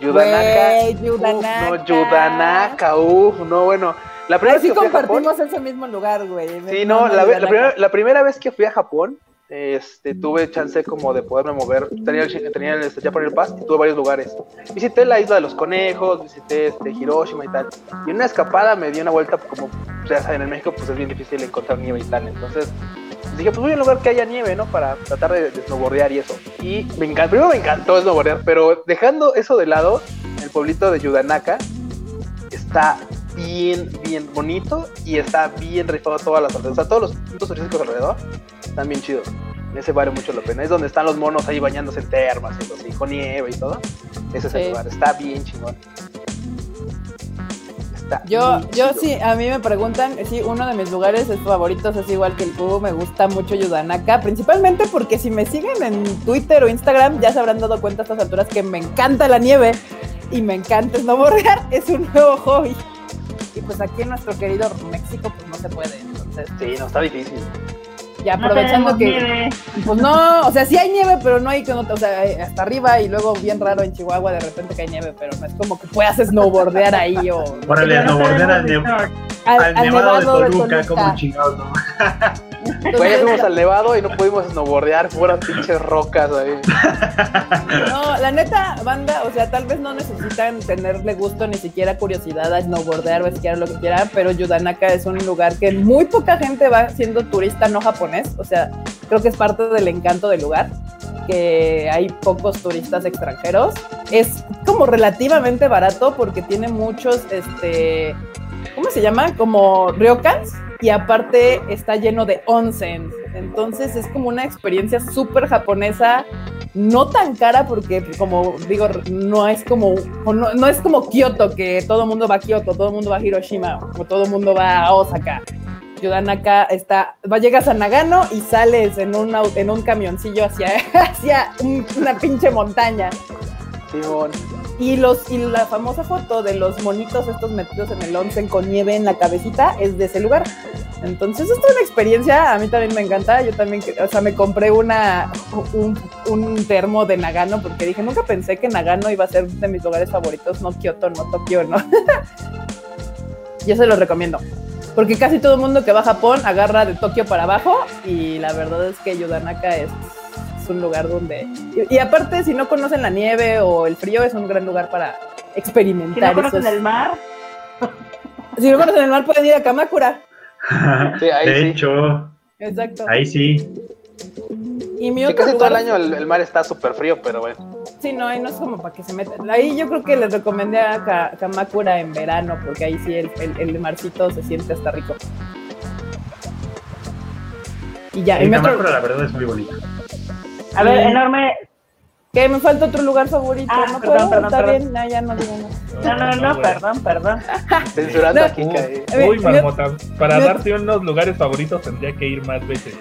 Yudanaka. Uf,
Yudanaka.
no, Yudanaka, uff, no, bueno. La primera
sí
vez que fui a Japón.
compartimos ese mismo lugar, güey.
Sí, no, la, ve- la primera, la primera vez que fui a Japón, este, tuve chance como de poderme mover. Tenía el, tenía el este, Japan Air Pass y tuve varios lugares. Visité la isla de los conejos, visité este, Hiroshima y tal. Y en una escapada me di una vuelta, como ya saben, en México pues es bien difícil encontrar nieve y tal. Entonces dije, pues voy a un lugar que haya nieve, ¿no? Para tratar de, de snowboardear y eso. Y me encantó, primero me encantó snowboardear, pero dejando eso de lado, el pueblito de Yudanaka está bien, bien bonito y está bien rifado todas las alrededor. O sea, todos los puntos turísticos alrededor están bien chidos. Ese vale mucho la pena. Es donde están los monos ahí bañándose en termas y así, con nieve y todo. Ese es el lugar. Está bien chingón. Está
Yo, yo sí, a mí me preguntan, sí, uno de mis lugares es favoritos es igual que el cubo, me gusta mucho Yudanaka, principalmente porque si me siguen en Twitter o Instagram ya se habrán dado cuenta a estas alturas que me encanta la nieve y me encanta snowboardear, *laughs* es un nuevo hobby. Y pues aquí en nuestro querido México pues no se puede, entonces
Sí, no, está difícil.
Ya
No
aprovechando que
nieve.
pues no, o sea, sí hay nieve, pero no hay que, o sea, eh, hasta arriba y luego bien raro en Chihuahua de repente que hay nieve, pero no es como que puedas snowboardear ahí o
Órale, volver al,
al,
al
al
nevado de Toluca, como chingados, ¿no? *laughs*
Entonces,
Güey, ya fuimos al nevado y no pudimos snowboardear, fueron pinches rocas ahí.
No, la neta, banda, o sea, tal vez no necesitan tenerle gusto ni siquiera curiosidad a snowboardear o esquiar lo que quieran, pero Yudanaka es un lugar que muy poca gente va siendo turista no japonés, o sea, creo que es parte del encanto del lugar, que hay pocos turistas extranjeros. Es como relativamente barato porque tiene muchos, este, ¿cómo se llama? Como ryokans, y aparte está lleno de onsen. Entonces es como una experiencia súper japonesa, no tan cara porque como digo, no es como no, es como Kioto que todo el mundo va a Kioto, todo el mundo va a Hiroshima o todo el mundo va a Osaka. Yudanaka está, va, llegas a Nagano y sales en un, en un camioncillo hacia, *laughs* hacia un- una pinche montaña. Y, los, y la famosa foto de los monitos estos metidos en el onsen con nieve en la cabecita es de ese lugar. Entonces, esto es una experiencia, a mí también me encanta. Yo también, o sea, me compré una, un, un termo de Nagano porque dije, nunca pensé que Nagano iba a ser de mis lugares favoritos, no Kioto, no Tokio, no. *laughs* Yo se los recomiendo. Porque casi todo el mundo que va a Japón agarra de Tokio para abajo y la verdad es que Yudanaka es, es un lugar donde... Y, y aparte, si no conocen la nieve o el frío, es un gran lugar para
Si
experimentar.
no conocen
esos-
el mar, *laughs*
Si no conocen el mar, pueden ir a Kamakura. *laughs*
Sí, ahí
de
sí.
hecho,
Exacto.
ahí sí.
Y mi
Sí,
otro
casi todo el año el, el mar está súper frío, pero bueno.
Sí, no, ahí no es como para que se metan. Ahí yo creo que les recomendé a Ka- Kamakura en verano, porque ahí sí el, el, el marcito se siente hasta rico. Y ya, y otro-
Kamakura la verdad es muy bonita.
A ver,
Sí.
enorme.
¿Qué? Me falta otro lugar favorito.
Ah,
¿No
perdón,
puedo?
perdón,
Está
perdón.
bien, no, ya no digo nada.
No, no, no, perdón, perdón. *laughs*
Censurando
No.
aquí, cae.
A ver,
Uy, marmota. Para darte unos lugares favoritos tendría que ir más veces.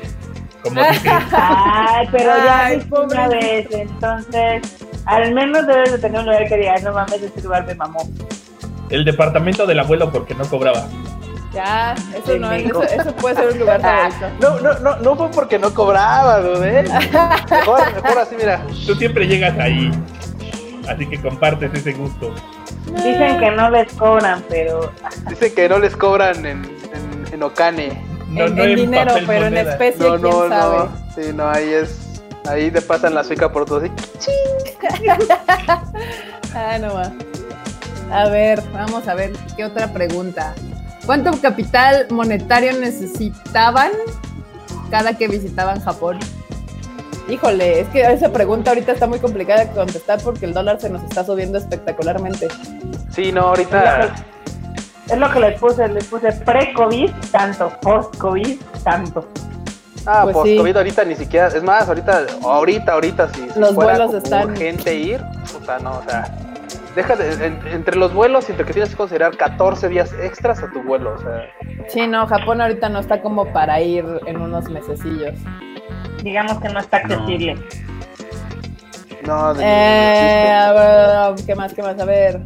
Como *laughs* dije,
Ay, pero ya
Ay,
fuiste una
pobre.
vez, entonces al menos debes de tener un lugar que digas, no mames, este lugar me mamó.
el departamento del abuelo porque no cobraba.
Ya, eso no, eso, eso puede ser un lugar favorito.
No, no, no, no fue porque no cobraba, dude. *laughs* Mejor, mejor así, mira.
Tú siempre llegas ahí. Así que compartes ese gusto.
Dicen que no les cobran, pero
Dice que no les cobran en, en, en.
No,
en,
no
en dinero,
papel
pero en especie,
No,
quién
no,
sabe.
no. Sí, no, ahí es. Ahí te pasan la suica por todo así. *laughs*
Ah, no va. A ver, vamos a ver qué otra pregunta. ¿Cuánto capital monetario necesitaban cada que visitaban Japón? Híjole, es que esa pregunta ahorita está muy complicada de contestar porque el dólar se nos está subiendo espectacularmente.
Sí, no, ahorita.
es lo que les puse, les puse pre-COVID tanto, post-COVID tanto.
Ah,
Pues
post-COVID
sí.
ahorita ni siquiera. Es más, ahorita, ahorita, ahorita, si, si
Los
fuera
vuelos
como
están-
urgente ir, puta, no, o sea. Deja de, en- entre los vuelos, entre que tienes que considerar 14 días extras a tu vuelo, o sea.
Sí, no, Japón ahorita no está como para ir en unos mesecillos.
Digamos que no está accesible.
No, de,
Eh, a ver, ¿qué más, qué más? A ver.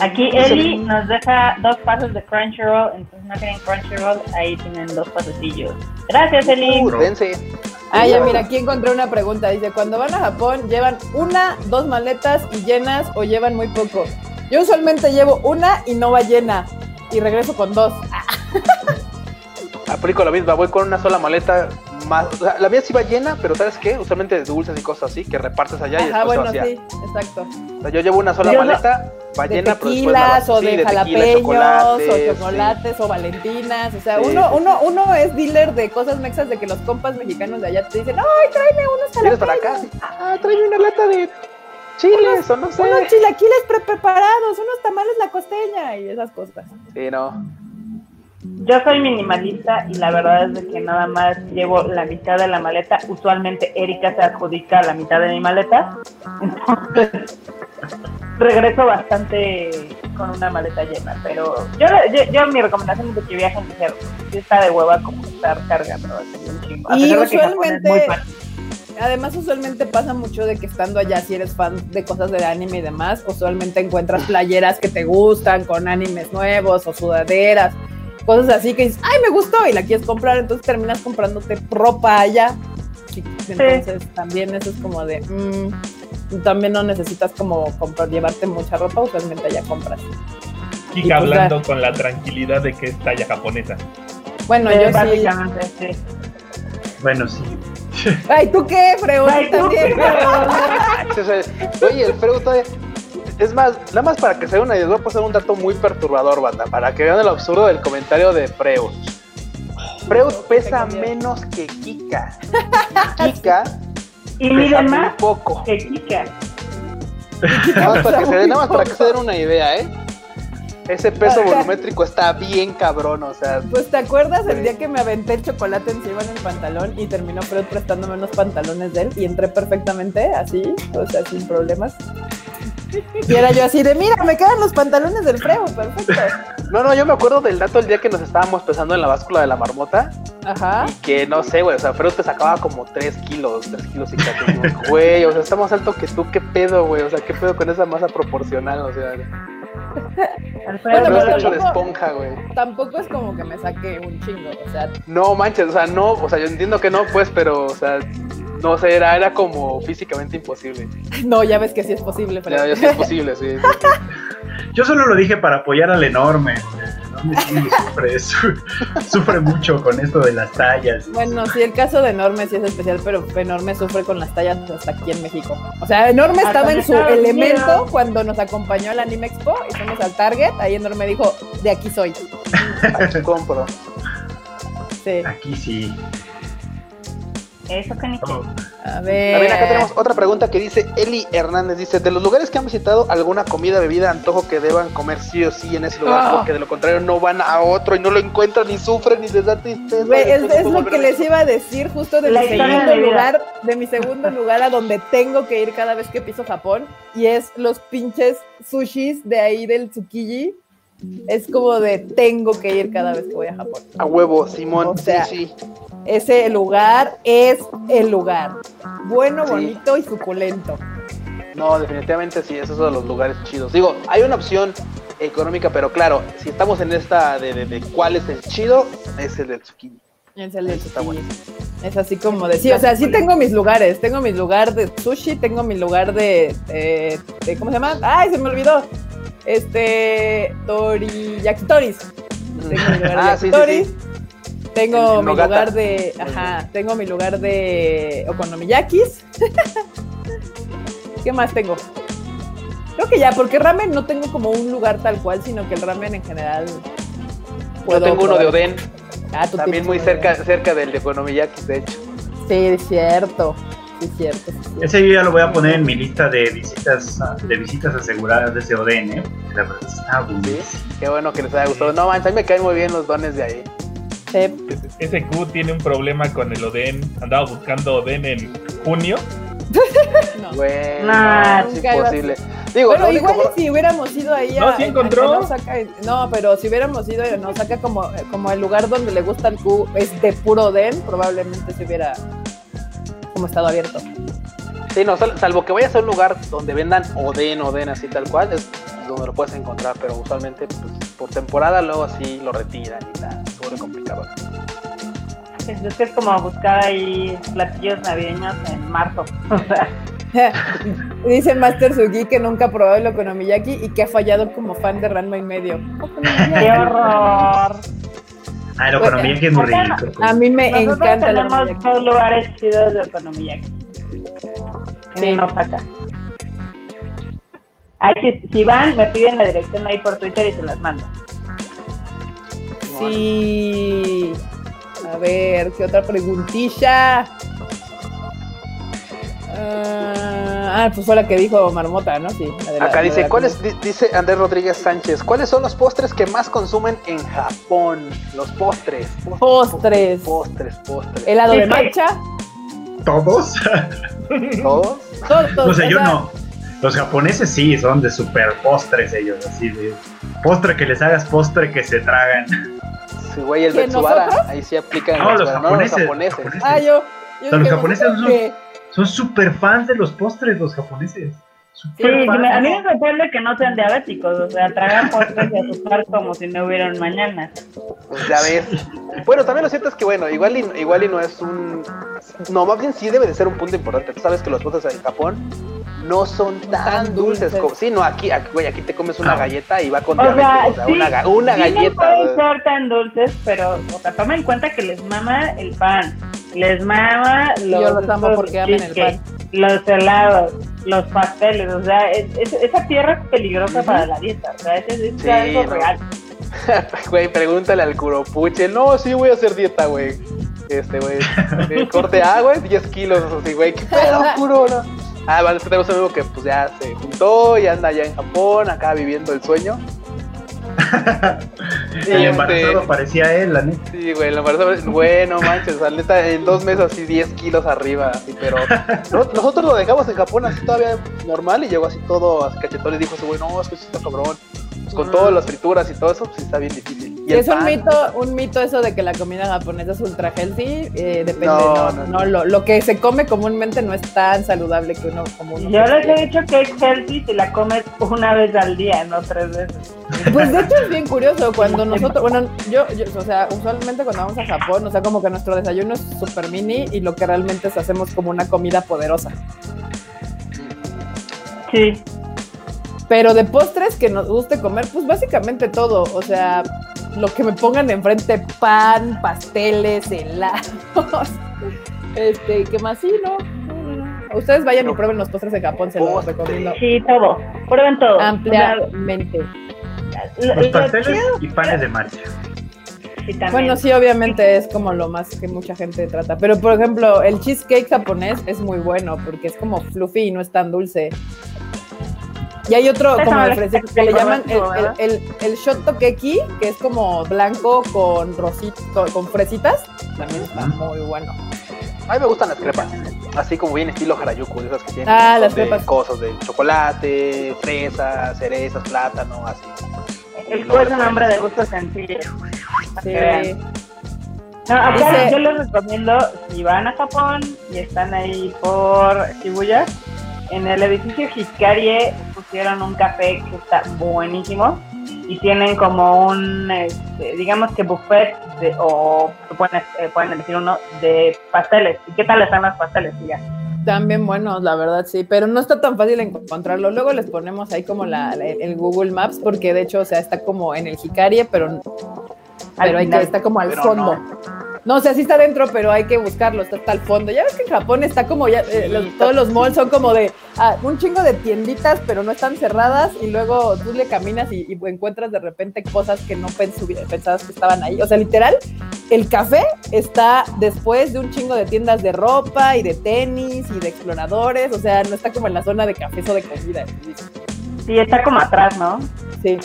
Aquí
Dice-
Eli nos deja dos pasos de Crunchyroll, entonces no tienen Crunchyroll, ahí tienen dos pasecillos. Gracias Eli.
Uh, dense.
Ah, ya, mira, aquí encontré una pregunta. Dice, cuando van a Japón, ¿llevan una, dos maletas y llenas o llevan muy poco? Yo usualmente llevo una y no va llena. Y regreso con dos.
Aplico la misma, voy con una sola maleta más. O sea, la mía sí va llena, pero ¿sabes qué? Usualmente de dulces y cosas así que repartes allá y
Ajá,
después
bueno,
vacía.
sí, exacto.
O sea, yo llevo una sola
Yo no-
maleta, va
De
llena, pero después la
o
Sí,
de jalapeños
chocolates,
o
sí.
chocolates o valentinas. O sea,
Sí,
uno, uno, uno es dealer de cosas mexas de que los compas mexicanos de allá te dicen, ¡ay, tráeme unos
¿Vienes
jalapeños!
para acá? Ah, tráeme una lata de chiles o no sé.
Unos chilaquiles pre preparados, unos tamales la costeña y esas cosas.
Sí, no.
Yo soy minimalista y la verdad es de que nada más llevo la mitad de la maleta. Usualmente Erika se adjudica la mitad de mi maleta. Entonces regreso bastante con una maleta llena. Pero yo, yo, yo mi recomendación es de que viajen ligero. Si está de hueva como estar cargando así un chingo.
Y usualmente-. Además, usualmente pasa mucho de que estando allá, si eres fan de cosas de anime y demás, usualmente encuentras playeras que te gustan con animes nuevos o sudaderas, cosas así que dices, ay, me gustó y la quieres comprar, entonces terminas comprándote ropa allá. Sí, Entonces, también eso es como de, mm, también no necesitas como comprar, llevarte mucha ropa, usualmente allá compras. Y
Kika
pues,
hablando con la tranquilidad de que es talla japonesa.
Bueno,
Sí,
yo sí.
básicamente, sí.
Bueno, sí.
Ay, ¿tú qué, Freud?
Ay, tú
También.
qué, *laughs*
Oye, el Freud todavía. Es más, nada más para que se den una idea, les voy a pasar un dato muy perturbador, banda, para que vean el absurdo del comentario de Freud. Freud pesa menos que Kika. *laughs* Kika
Y
muy
más
poco.
que Kika.
Nada más para que se den, nada más para que se den *laughs* una idea, ¿eh? Ese peso *laughs* volumétrico está bien cabrón, o sea,
Pues te acuerdas el día que me aventé el chocolate encima en el pantalón y terminó Freud prestándome unos pantalones de él y entré perfectamente así, o sea, sin problemas. Y era yo así de, mira, me quedan los pantalones del Freo, perfecto.
no, no, yo me acuerdo del dato el día que nos estábamos pesando en la báscula de la marmota,
Ajá.
que no sé, güey, o sea, Freud te sacaba como 3 kilos, 3 kilos y cacho, güey, o sea, está más alto que tú, qué pedo, güey, o sea, qué pedo con esa masa proporcional, o sea,
Alfredo,
Bueno, pero
hecho de esponja, güey.
Tampoco es como que me saque un chingo, o sea,
No manches, o sea, no, o sea, yo entiendo que no, pues, pero, o sea, no sé, era, era como físicamente imposible. *laughs*
no, ya ves que sí es posible, Freud.
Ya, ya sí es posible, sí. *laughs*
Yo solo lo dije para apoyar al enorme. El enorme sí sufre, su- sufre mucho con esto de las tallas.
Bueno, sí, el caso de Enorme sí es especial, pero Enorme sufre con las tallas hasta aquí en México. O sea, Enorme
Ah,
estaba en su elemento cuando nos acompañó al Anime Expo y fuimos al Target. Ahí Enorme dijo, de aquí soy. *laughs*
Aquí compro.
Sí.
Aquí sí.
Eso que ni
Oh,
A ver.
También acá tenemos otra pregunta que dice Eli Hernández. Dice, de los lugares que han visitado, ¿alguna comida, bebida, antojo que deban comer sí o sí en ese lugar?
Ah.
Porque de lo contrario no van a otro y no lo encuentran y sufren y les da tristeza.
Güey, es, lo que les iba a decir justo de
La
mi segundo
de
lugar, de mi segundo lugar a donde tengo que ir cada vez que piso Japón y es los pinches sushis de ahí del Tsukiji. Es como de tengo que ir cada vez que voy a Japón.
A huevo, Simón.
O sea,
sí, sí.
Ese lugar es el lugar. Bueno,
Sí.
bonito y suculento.
No, definitivamente sí, esos son los lugares chidos. Digo, hay una opción económica, pero claro, si estamos en esta de, de, de cuál es el chido, es el del Tsukiji.
Es el
está
Tsukiji. Es así como de sí, o sea, sí tengo mis lugares. Tengo mi lugar de sushi, tengo mi lugar de, de- de- ¿cómo se llama? Ay, se me olvidó. Este, tori, yakitoris. Tengo mi lugar de
Ah, sí, sí,
yakitoris.
sí.
Tengo
En- en
mi
Nogata.
lugar de, ajá, tengo mi lugar de okonomiyakis. *laughs* ¿Qué más tengo? Creo que ya, porque ramen no tengo como un lugar tal cual, sino que el ramen en general.
Yo tengo uno de. Oden,
Ah, tú
también muy
de
cerca, cerca del de Okonomiyaki, de hecho.
Sí, es cierto. Sí, es cierto. sí, es cierto.
Ese yo ya lo voy a poner en mi lista de visitas de visitas aseguradas de ese ODN. ¿eh? La verdad está
Sí,
buenísimo.
qué bueno que les haya gustado. No manches, a mí me caen muy bien los dones de ahí.
Sí.
Ese- Q tiene un problema con el Oden. Andaba buscando Oden en junio. *laughs*
No.
Güey,
Nah,
no, es imposible. Digo,
Pero igual y si hubiéramos ido ahí a,
No, sí encontró.
a- a Osaka, no, pero si hubiéramos ido a Osaka como, como el lugar donde le gusta el Q es de puro den, probablemente se hubiera como estado abierto.
Sí, no, sal- salvo que vayas a un lugar donde vendan Oden, Oden así tal cual, es donde lo puedes encontrar, pero usualmente pues, por temporada luego así lo retiran y tal, vuelve complicado.
Es, es que es como buscar ahí platillos navideños en marzo. *laughs* *laughs*
Dice Master Sugi que nunca ha probado el okonomiyaki y que ha fallado como fan de Ranma y medio.
¡Qué horror!
Ah, el economía que es muy ridículo.
A mí me
Nosotros
encanta
tenemos
okonomiyaki.
dos lugares chidos de Okonomiyaki.
Sí.
En Osaka. Ay, si, si van, me piden la dirección ahí por Twitter y se las mando.
Sí. A ver, ¿qué otra preguntilla? Ah, ah, pues fue la que dijo Marmota, ¿no? Sí. la
Acá
la
dice,
la
¿cuáles, dice Andrés Rodríguez Sánchez, ¿cuáles son los postres que más consumen en Japón? Los postres.
Postres.
Postres, postres.
Helado de matcha.
¿Todos?
¿Todos?
Todos,
No sé, yo
sea,
no. Los japoneses sí, son de super postres ellos, así de postre que les hagas postre que se tragan.
Sí, güey, el
¿Que
Betsubara,
nosotros?
ahí sí aplican
No,
el
los
no,
japoneses,
japoneses.
japoneses.
Ah, yo. yo
O sea, los japoneses
¿vosotros
son-
qué?
Son super fans de los postres, los japoneses.
Sí,
Super
sí, me- a mí me sorprende que no sean diabéticos, o sea, tragan postres y azúcar como si no hubieran mañana.
Pues ya ves. Bueno, también lo cierto es que, bueno, igual y, igual y no es un... No, más bien sí debe de ser un punto importante. Tú sabes que los postres en Japón no son tan,
Tan
dulces.
dulces.
como... Sí, no, aquí, aquí, güey, aquí te comes una
Ah.
galleta y va con
O sea.
O sea,
sí,
una, una
sí no
galleta.
pueden
güey.
ser tan dulces, pero, o sea, toma en cuenta que les mama el pan, les mama los,
Yo los amo porque aman el
cheesecake, los helados, los pasteles, o sea, es- es- esa tierra es peligrosa para la dieta, o sea, es, es
Sí,
algo
no.
real. *laughs*
Güey, pregúntale al curopuche. No, sí voy a hacer dieta, güey. Este, güey. *laughs* eh, corte A, güey, 10 kilos, así, güey. ¿Qué pedo, curo? No? Ah, vale, es que tenemos un amigo que pues ya se juntó y anda allá en Japón, acá viviendo el sueño. *laughs*
El
Este-
embarazado parecía él, la neta.
Sí, güey, el embarazado, güey, no manches, o sea, neta, en dos meses así 10 kilos arriba, así, pero *laughs* no- nosotros lo dejamos en Japón así todavía normal y llegó así todo a cachetón y dijo ese güey, no, es que está cabrón. Pues con todas las frituras y todo eso, pues sí está bien difícil. Y
es un mito, un mito eso de que la comida japonesa es ultra healthy, eh, depende,
No,
no,
no.
Lo, lo que se come comúnmente no es tan saludable que uno como uno
Yo les he dicho que es healthy si la comes una vez al día, no tres veces.
Pues de hecho es bien curioso cuando *laughs* nosotros, bueno, yo, yo, o sea, usualmente cuando vamos a Japón, o sea, como que nuestro desayuno es super mini y lo que realmente es hacemos como una comida poderosa.
Sí.
Pero de postres que nos guste comer, pues básicamente todo, o sea, lo que me pongan enfrente, pan, pasteles, helados, *laughs* este, ¿qué más? Sí, no. Ustedes vayan y prueben los postres de Japón, se los recomiendo
Sí, todo. Prueben todo.
ampliamente.
Los
lo
pasteles y panes de marcha.
Sí.
Bueno, sí, obviamente es como lo más que mucha gente trata. Pero, por ejemplo, el cheesecake japonés es muy bueno porque es como fluffy y no es tan dulce. Y hay otro como de fresita que le llaman el, el, el, el que es como blanco con rosito, con fresitas. También está muy bueno.
A mí me gustan las crepas, así como bien estilo Harajuku, de esas que tienen
Ah, las
de
crepas.
cosas de chocolate, fresas, cerezas, plátano, así.
El juez es un hombre de gusto sencillo.
Sí.
No, acá
Dice-
yo les recomiendo, si van a Japón y están ahí por Shibuya, en el edificio Hikarie pusieron un café que está buenísimo y tienen como un, este, digamos que buffet de, o pueden, eh, pueden elegir uno de pasteles. ¿Y qué tal están los pasteles? Y ya.
Están bien buenos, la verdad, sí, pero no está tan fácil encontrarlo. Luego les ponemos ahí como la, la- el Google Maps, porque de hecho, o sea, está como en el Hikarie, pero, pero hay que, está como al
Pero
fondo. No. O sea, sí está dentro, pero hay que buscarlo, está hasta el fondo. Ya ves que en Japón está como ya, eh, los- todos los malls son como de ah, un chingo de tienditas, pero no están cerradas, y luego tú le caminas y, y encuentras de repente cosas que no pensabas que estaban ahí. O sea, literal, el café está después de un chingo de tiendas de ropa y de tenis y de exploradores, o sea, no está como en la zona de cafés o de comida.
Sí, está como atrás, ¿no?
Sí.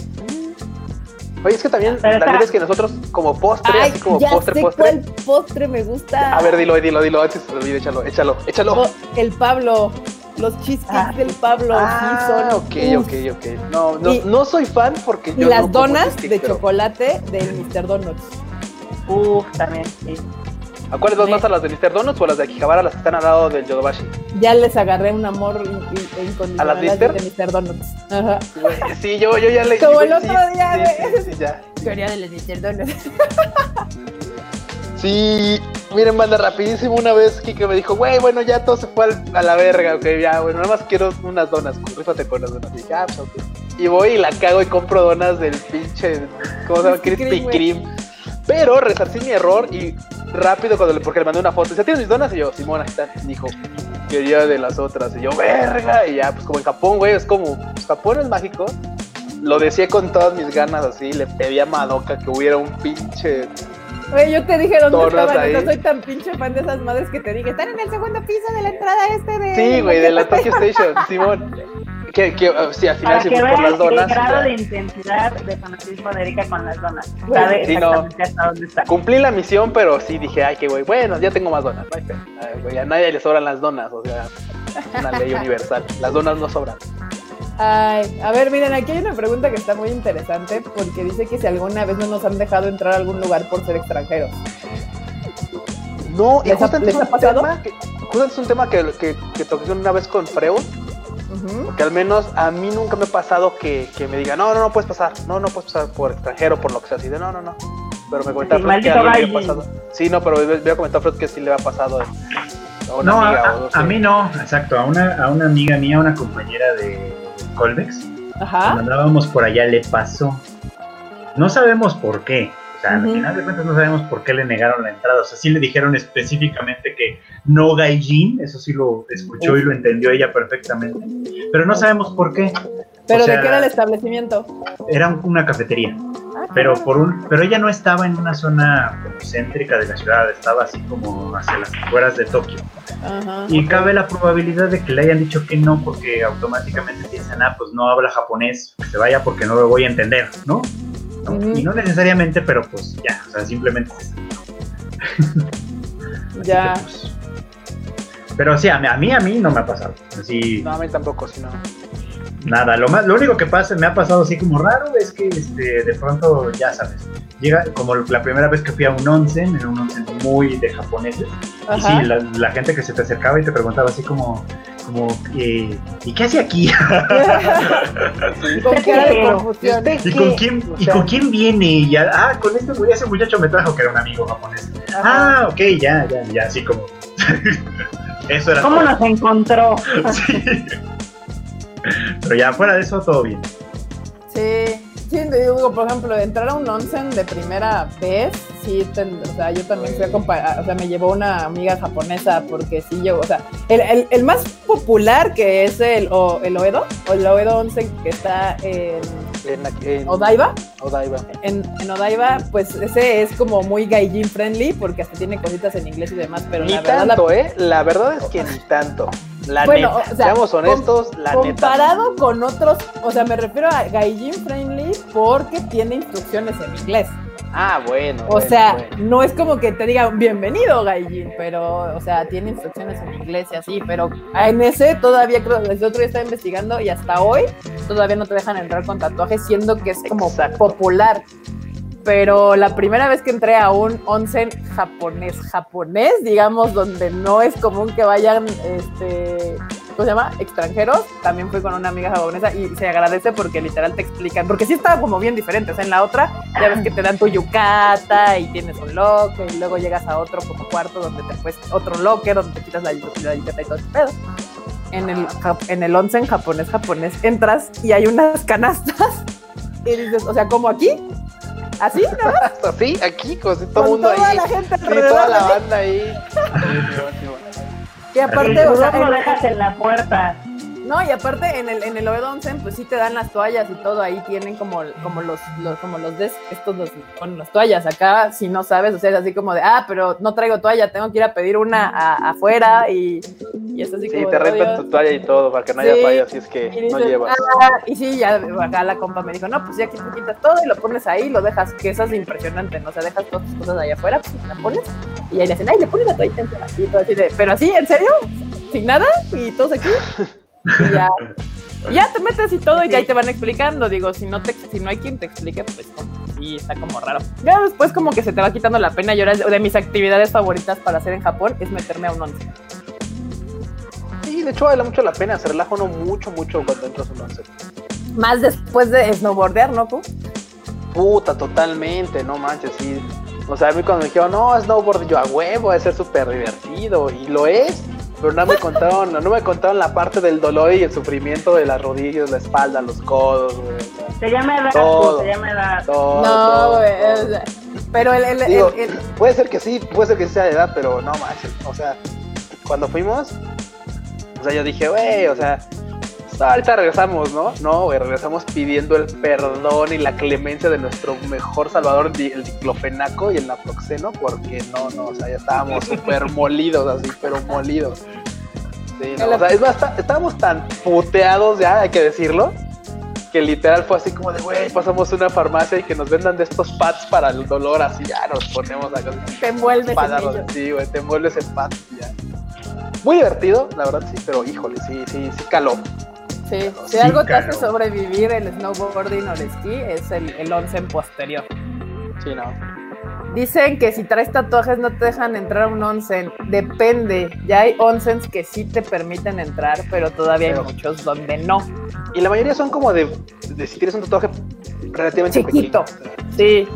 Oye, es que también, también es que nosotros como postre,
Ay,
así como
ya
postre,
sé
postre.
cuál postre me gusta.
A ver, dilo, dilo, dilo, antes se olvide, échalo, échalo, échalo.
Oh, el Pablo, los cheesecakes
Ah.
del Pablo,
Ah,
sí son.
ok,
uf.
ok, ok. No, no,
Y-
no soy fan porque
Y
yo
las
no como
donas de
pero-
chocolate del Mr. Donuts.
Uf, también, sí.
¿A cuáles vas
Me-
más a las de Mr. Donuts o a las de Akihabara, las que están al lado del Yodobashi?
Ya les agarré un amor in- in-
¿A
incondicional
las Lister?
de Mr. Donuts. Ajá.
Sí, yo, yo ya le
Como el otro
sí,
día,
sí,
güey.
sí, sí, ya.
Teoría de los Mr. Donuts.
Sí, miren, banda, rapidísimo una vez Kike me dijo, güey, bueno, ya todo se fue al- a la verga, ok, ya, bueno, nada más quiero unas donas, rífate con las donas. Y dije, ah, pues. Y voy y la cago y compro donas del pinche, ¿cómo se llama?
Krispy Kreme.
Pero resarcí mi error y rápido cuando le, porque le mandé una foto, dice, ¿tienes mis donas? Y yo, Simón, aquí están. Dijo, quería de las otras. Y yo, verga. Y ya, pues como en Japón, güey, es como, pues, Japón es mágico. Lo decía con todas mis ganas así, le pedí a Madoka que hubiera un pinche
Güey, yo te dije dónde estaban. No soy tan pinche fan de esas madres que te dije. Están en el segundo piso de la entrada este de.
Sí, güey, de la Tokyo Station, Simón. *laughs* Que, que uh, sí, al final
Para
sí
que
fui por las
el
donas.
grado
ya.
de intensidad de fanatismo de Erika con las donas. Sabe
sí, no.
exactamente hasta dónde está.
Cumplí la misión, pero sí dije, ay, qué güey, bueno, ya tengo más donas. No. Ay, güey, a nadie le sobran las donas, o sea, es una ley universal. Las donas no sobran.
Ay, a ver, miren, aquí hay una pregunta que está muy interesante porque dice que si alguna vez no nos han dejado entrar a algún lugar por ser extranjeros.
No, y
¿Les ha-
justamente es un tema que, justamente es un tema que, que, que toqué una vez con Freud,
Ujú.
que al menos a mí nunca me ha pasado que, que me diga, no, no, no puedes pasar, no, no puedes pasar por extranjero, por lo que sea, así de, no, no, no. Pero me comentaba
Sí,
Freud que a mí me
gaijin.
pasado. Sí, no, pero me había comentado Freud que sí le había pasado a una
No, a,
amiga o
a- a mí no, exacto. A una, a una amiga mía, una compañera de Colmex, cuando
Ajá.
andábamos por allá le pasó. No sabemos por qué. Al final de cuentas no sabemos por qué le negaron la entrada. O sea, sí le dijeron específicamente que no gaijin, eso sí lo escuchó y lo entendió ella perfectamente. Pero no sabemos por qué.
Pero
o sea,
¿de qué era el establecimiento?
Era un- una cafetería.
Ah,
Pero
claro.
por un, pero ella no estaba en una zona céntrica de la ciudad, estaba así como hacia las afueras de Tokio.
Ajá.
Y cabe la probabilidad de que le hayan dicho que no, porque automáticamente piensan, ah, pues no habla japonés, que se vaya porque no lo voy a entender, ¿no? ¿No? Y no necesariamente, pero pues ya, o sea, simplemente. *laughs*
Ya.
que, pues, pero sí, a mí, a mí, a mí no me ha pasado. Así,
No, a mí tampoco,
nada. Lo, más, lo único que pasa, me ha pasado así como raro es que este, de pronto, ya sabes, llega como la primera vez que fui a un onsen, era un onsen muy de japoneses. Y sí, la, la gente que se te acercaba y te preguntaba así como, como eh, ¿y qué hace aquí? *laughs*
Con cara de
Pero,
confusión.
¿Y con quién,
O
¿y con quién viene? Y ya, ah, con este güey, ese muchacho me trajo que era un amigo japonés.
Ajá.
Ah, ok, ya, ya, ya, así como. *laughs* eso era
¿Cómo
todo.
nos encontró? *laughs*
Sí. Pero ya fuera de eso, todo bien.
Sí, sí, te digo, por ejemplo, entrar a un onsen de primera vez, sí, ten- o sea, yo también fui a comparar, o sea, me llevó una amiga japonesa porque sí, yo, o sea, el, el- el más popular que es el, o, el Oedo, o el Oedo Onsen que está en
En, en
Odaiba,
Odaiba.
en, en Odaiba, pues ese es como muy gaijin friendly porque hasta tiene cositas en inglés y demás, pero
Ni
la verdad, la-
tanto, ¿eh? La verdad es que ni tanto. La
Bueno,
neta.
o sea,
Seamos honestos, la neta.
comparado con otros, o sea, me refiero a gaijin friendly porque tiene instrucciones en inglés.
Ah, bueno.
O
bueno,
sea,
bueno.
no es como que te digan bienvenido, Gaijin, pero, o sea, tiene instrucciones en inglés y así, pero en ese todavía creo, desde otro día estaba investigando y hasta hoy todavía no te dejan entrar con tatuajes, siendo que es como
Exacto.
popular. Pero la primera vez que entré a un onsen japonés, japonés, digamos, donde no es común que vayan, este, ¿cómo se llama? Extranjeros, también fui con una amiga japonesa y se agradece porque literal te explican, porque sí estaba como bien diferente, o sea, en la otra ya ves que te dan tu yukata y tienes un locker y luego llegas a otro como cuarto donde te puedes, otro locker donde te quitas la, la y todo ese pedo. En el, en el onsen japonés japonés entras y hay unas canastas *laughs* y dices, o sea, como aquí, así, ¿no? *laughs*
Así, aquí, con todo el mundo
toda
ahí.
la gente
Sí,
alrededor.
toda la
¿no?
banda ahí. Sí, sí, sí.
Y aparte, o sea,
sudor lo dejas en la puerta.
No, y aparte en el, en el Onsen, pues sí te dan las toallas y todo, ahí tienen como, como los, los, como los des, estos los, con las toallas, acá si no sabes, o sea, es así como de, ah, pero no traigo toalla, tengo que ir a pedir una a- afuera y, y es así
Sí,
como
te
de,
rentan tu toalla y todo para que no haya
Sí.
falla, así es que
y
no llevas.
"Ah", y sí, ya acá la compa me dijo, no, pues ya aquí te quitas todo y lo pones ahí, lo dejas, que eso es impresionante, ¿no? O sea, dejas todas tus cosas allá afuera, pues la pones, y ahí le hacen, ay, le pones la toallita encima", y todo así de, pero así, ¿en serio? ¿Sin nada? ¿Y todos aquí? *laughs* Y ya, *laughs* ya te metes y todo, y ya ahí te van explicando, digo, si no te, si no hay quien te explique, pues sí, está como raro. Ya después como que se te va quitando la pena, y ahora de mis actividades favoritas para hacer en Japón es meterme a un once.
Sí, de hecho vale mucho la pena, se relaja uno mucho, mucho cuando entras a un once.
Más después de snowboardear, ¿no? Pu?
Puta, totalmente, no manches, sí. O sea, a mí cuando me dijeron, no, snowboard, yo a huevo, a ser súper divertido, y lo es, pero no me contaron, no me contaron la parte del dolor y el sufrimiento de las rodillas, la espalda, los codos, güey. o sea,
Se llama edad,
Todo.
se llama edad.
todo,
No,
todo,
güey.
todo.
o sea, Pero el, el, el-
Digo,
el-
Puede ser que sí, puede ser que sea de edad, pero no manches. O sea, cuando fuimos, o sea, yo dije, güey, o sea, pues, ahorita regresamos, ¿no? No, güey, regresamos pidiendo el perdón y la clemencia de nuestro mejor salvador, el diclofenaco y el naproxeno, porque no, no, o sea, ya estábamos *laughs* súper molidos, así, pero molidos. Sí, no, o sea, es más, está- estábamos tan puteados ya, hay que decirlo, que literal fue así como de, güey, pasamos a una farmacia y que nos vendan de estos pads para el dolor, así ya nos ponemos acá.
te envuelves en
sí, güey, te envuelves en paz y ya. Muy divertido, la verdad sí, pero híjole, sí, sí, sí caló.
Sí, si
Sí,
algo te hace sobrevivir el snowboarding o el esquí es el, el onsen posterior.
Sí, no.
Dicen que si traes tatuajes no te dejan entrar a un onsen. Depende. Ya hay onsens que sí te permiten entrar, pero todavía
Pero-
hay muchos donde no.
Y la mayoría son como de, de si tienes un tatuaje relativamente
Chiquito.
pequeño.
Sí.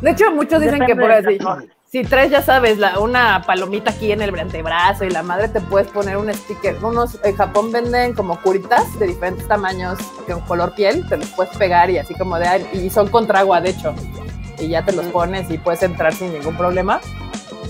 De hecho, muchos dicen que por así. Si traes, ya sabes, la, una palomita aquí en el antebrazo y la madre te puedes poner un sticker. Unos en Japón venden como curitas de diferentes tamaños con color piel, te los puedes pegar y así como de y son contra agua, de hecho. Y ya te los pones y puedes entrar sin ningún problema.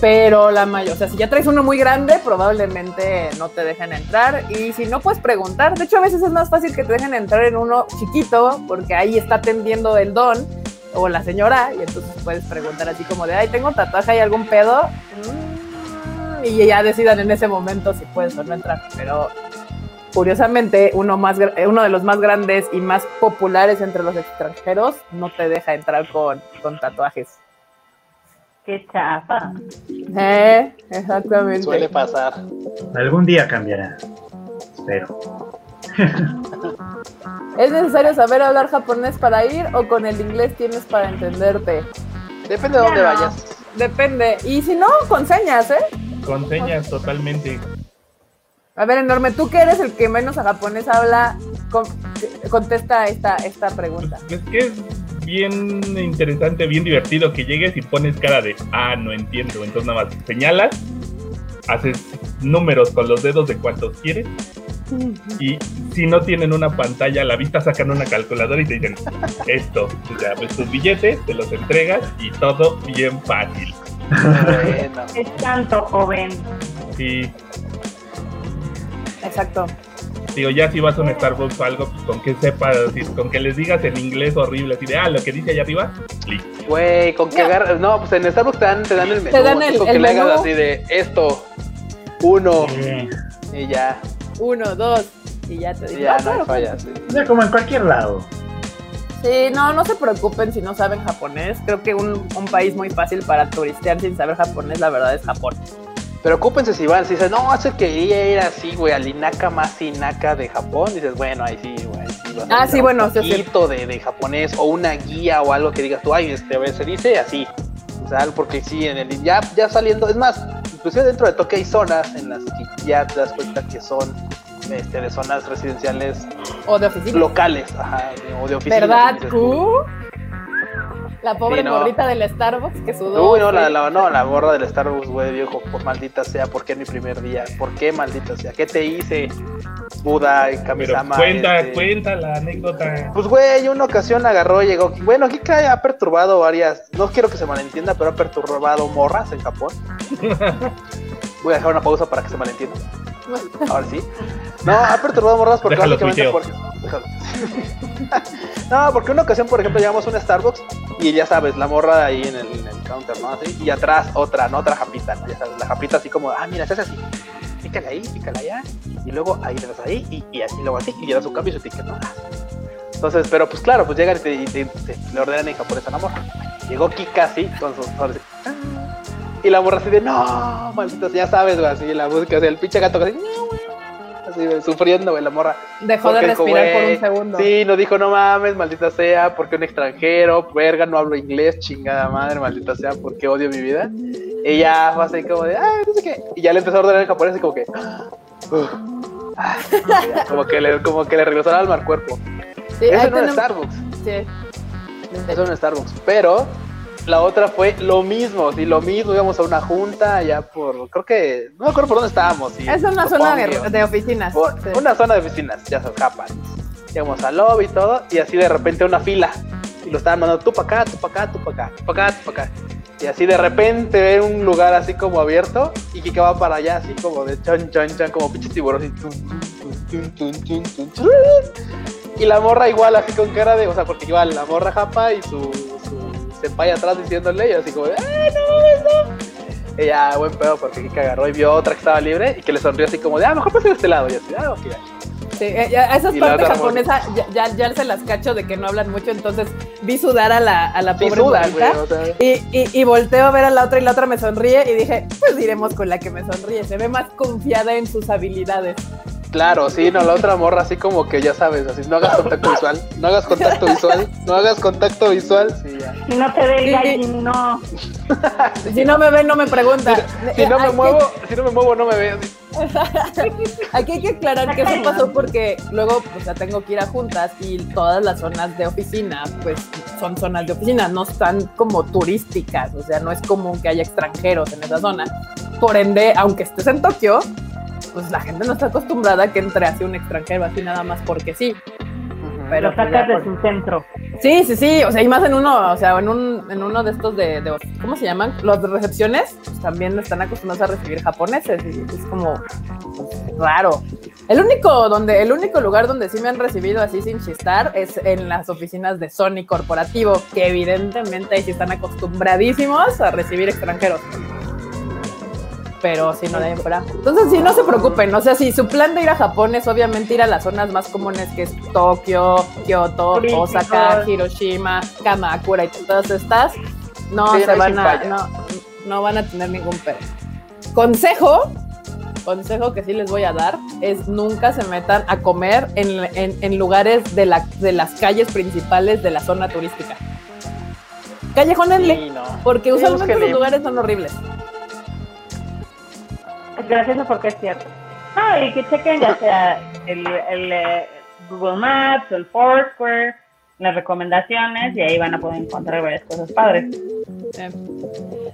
Pero la mayor, o sea, si ya traes uno muy grande, probablemente no te dejen entrar. Y si no, puedes preguntar. De hecho, a veces es más fácil que te dejen entrar en uno chiquito, porque ahí está atendiendo el don o la señora, y entonces puedes preguntar así como de, ay, tengo un tatuaje, ¿hay algún pedo? Mm, Y ya decidan en ese momento si puedes o no entrar. Pero curiosamente, uno, más, uno de los más grandes y más populares entre los extranjeros no te deja entrar con, con tatuajes.
Qué chafa.
Eh, exactamente.
Suele pasar.
Algún día cambiará. Espero. *laughs*
¿Es necesario saber hablar japonés para ir o con el inglés tienes para entenderte?
Depende de dónde
no.
vayas.
Depende. Y si no, con señas, ¿eh?
Con señas totalmente.
A ver, Enorme, tú que eres el que menos a japonés habla, con- contesta esta, esta pregunta.
Es que es bien interesante, bien divertido que llegues y pones cara de, ah, no entiendo. Entonces nada más señalas, haces números con los dedos de cuantos quieres. Y si no tienen una pantalla a la vista, sacan una calculadora y te dicen, esto, o sea, ves tus billetes, te los entregas y todo bien fácil.
Bueno. *laughs*
Es tanto joven.
Sí,
Exacto.
digo, ya si vas a un Starbucks o algo, pues con que sepas, con que les digas en inglés horrible, así de, ah, lo que dice allá arriba, listo.
Güey, con que
Ya.
agarras. No, pues en Starbucks te dan, te dan el menú.
Te dan el-
con
el
que le hagas
menú.
así de esto, uno,
Sí.
y ya.
Uno, dos, y ya te
y
digo.
ya
"Ah,
no hay
claro,
fallas. sí.
O sea, como en cualquier lado.
Sí, no, no se preocupen si no saben japonés. Creo que un, un país muy fácil para turistear sin saber japonés, la verdad, es Japón.
Pero ocúpense si van, si dicen, no, hace que quería ir así, güey, al Inaka más Inaka de Japón, dices, bueno, ahí sí, güey. sí
Ah, sí, bueno,
un
sí, sí.
poquito de, de japonés o una guía o algo que digas tú, ay, este, a ver, se dice así. O sea, porque sí, en el, ya, ya saliendo, es más, inclusive dentro de Tokio hay zonas en las que ya te das cuenta que son este, de zonas residenciales
O de oficina.
locales, ajá, o de oficinas.
¿Verdad, Q? La pobre
Sí, no.
morrita del Starbucks que sudó.
Uy, no, la,
sí.
la, no, la gorra del Starbucks, güey, viejo, por maldita sea, ¿por qué mi primer día? ¿Por qué maldita sea? ¿Qué te hice, Buda,
Pero
Kamisama?
cuenta,
este?
cuenta la anécdota.
Pues, güey, una ocasión agarró y llegó. Bueno, Kika ha perturbado varias. No quiero que se malentienda, pero ha perturbado morras en Japón. *laughs* Voy a dejar una pausa para que se malentienda. *laughs* Ahora sí. No, ha perturbado morras porque
Déjalo
básicamente.
tuiteo.
Por... Déjalo. no, porque una ocasión, por ejemplo, llegamos a un Starbucks y ya sabes, la morra ahí en el, en el counter, ¿no? Así, y atrás otra, no otra japita, ¿no? Ya sabes, la japita así como, ah, mira, se hace así. Pícale ahí, pícale allá. Y luego ahí le das ahí y, y así, luego así. Y le das su cambio y su ticket, ¿no? Entonces, pero pues claro, pues llegan y, te, te- te- le ordenan en japonés a la morra. Llegó Kika así, con sus. Y la morra así de, no, maldita, sea", ya sabes, güey, así la música, así el pinche gato así, "No, güey", así sufriendo, güey, la morra.
Dejó de
dijo,
respirar por
"Güey,
un segundo.
Sí, nos dijo, no mames, maldita sea, porque un extranjero, verga, no hablo inglés, chingada madre, maldita sea, porque odio mi vida. Y ya fue así como de, ay, no sé qué. Y ya le empezó a ordenar en japonés y como que, "Uf, ah", ya, como que le, como que le regresó el alma al cuerpo.
Sí,
Eso no es
tenemos-
Starbucks.
sí.
Eso en Starbucks. Pero la otra fue lo mismo, sí, lo mismo. Íbamos a una junta allá por, creo que, no me acuerdo por dónde estábamos. sí,
Es una zona de, de oficinas.
Por-
sí.
Una zona de oficinas, ya se escapan. Llegamos al lobby y todo, y así de repente una fila. Y lo estaban mandando tú para acá, tú para acá, tú para acá, tú para acá, tú para acá. Y así de repente ve un lugar así como abierto y que va para allá, así como de chan, chan, chan, como pinche tiburón. Así, tun, tun, tun, tun, tun, tun. Y la morra igual, así con cara de, o sea, porque igual la morra japa y su senpai atrás diciéndole, y así como ¡ay, no no! Ella, buen pedo, porque Kika agarró y vio otra que estaba libre y que le sonrió así como de, ah, mejor pase de este lado. Y así, ah, ok.
Sí, eh, ya- a esas
Y
partes japonesas ya, ya, ya se las cacho de que no hablan mucho, entonces vi sudar a la, a la
Sí,
pobre
sudan, güey,
morrita.
o sea.
Y, y, y volteo a ver a la otra y la otra me sonríe y dije, pues iremos con la que me sonríe. Se ve más confiada en sus habilidades.
Claro, sí, no, la otra morra así como que ya sabes, así, no hagas contacto visual, no hagas contacto visual, no hagas contacto visual, sí, ya.
Si no te ve el
Sí.
no. *laughs*
Si no me ven, no me pregunta.
Si no me muevo, si no me muevo, no me ves. *laughs*
Aquí hay que aclarar que eso pasó porque luego, o sea, tengo que ir a juntas y todas las zonas de oficina, pues son zonas de oficina, no están como turísticas, o sea, no es común que haya extranjeros en esa zona. Por ende, aunque estés en Tokio, pues la gente no está acostumbrada a que entre así un extranjero así nada más porque sí. Pero
Lo
pues,
sacas de su centro.
Sí, sí, sí, o sea, y más en uno, o sea, en, un, en uno de estos de, de- ¿cómo se llaman? Los de recepciones, pues también están acostumbrados a recibir japoneses y es como pues, raro. El único, donde, el único lugar donde sí me han recibido así sin chistar es en las oficinas de Sony Corporativo, que evidentemente ahí sí están acostumbradísimos a recibir extranjeros. Pero si no de fuera. Entonces, sí, no se preocupen. O sea, si su plan de ir a Japón es obviamente ir a las zonas más comunes que es Tokio,
Turísticos.
Osaka, Hiroshima, Kamakura y todas estas, no
Sí,
se
no
van a, no, no van a tener ningún pedo. Consejo, consejo que sí les voy a dar es nunca se metan a comer en, en- en lugares de, la, de las calles principales de la zona turística. Callejónenle,
Sí, no.
porque usualmente los lugares son horribles.
Es gracioso porque es cierto. No, y que chequen ya sea el, el, eh, Google Maps, el Foursquare, las recomendaciones y ahí van a poder encontrar varias cosas padres.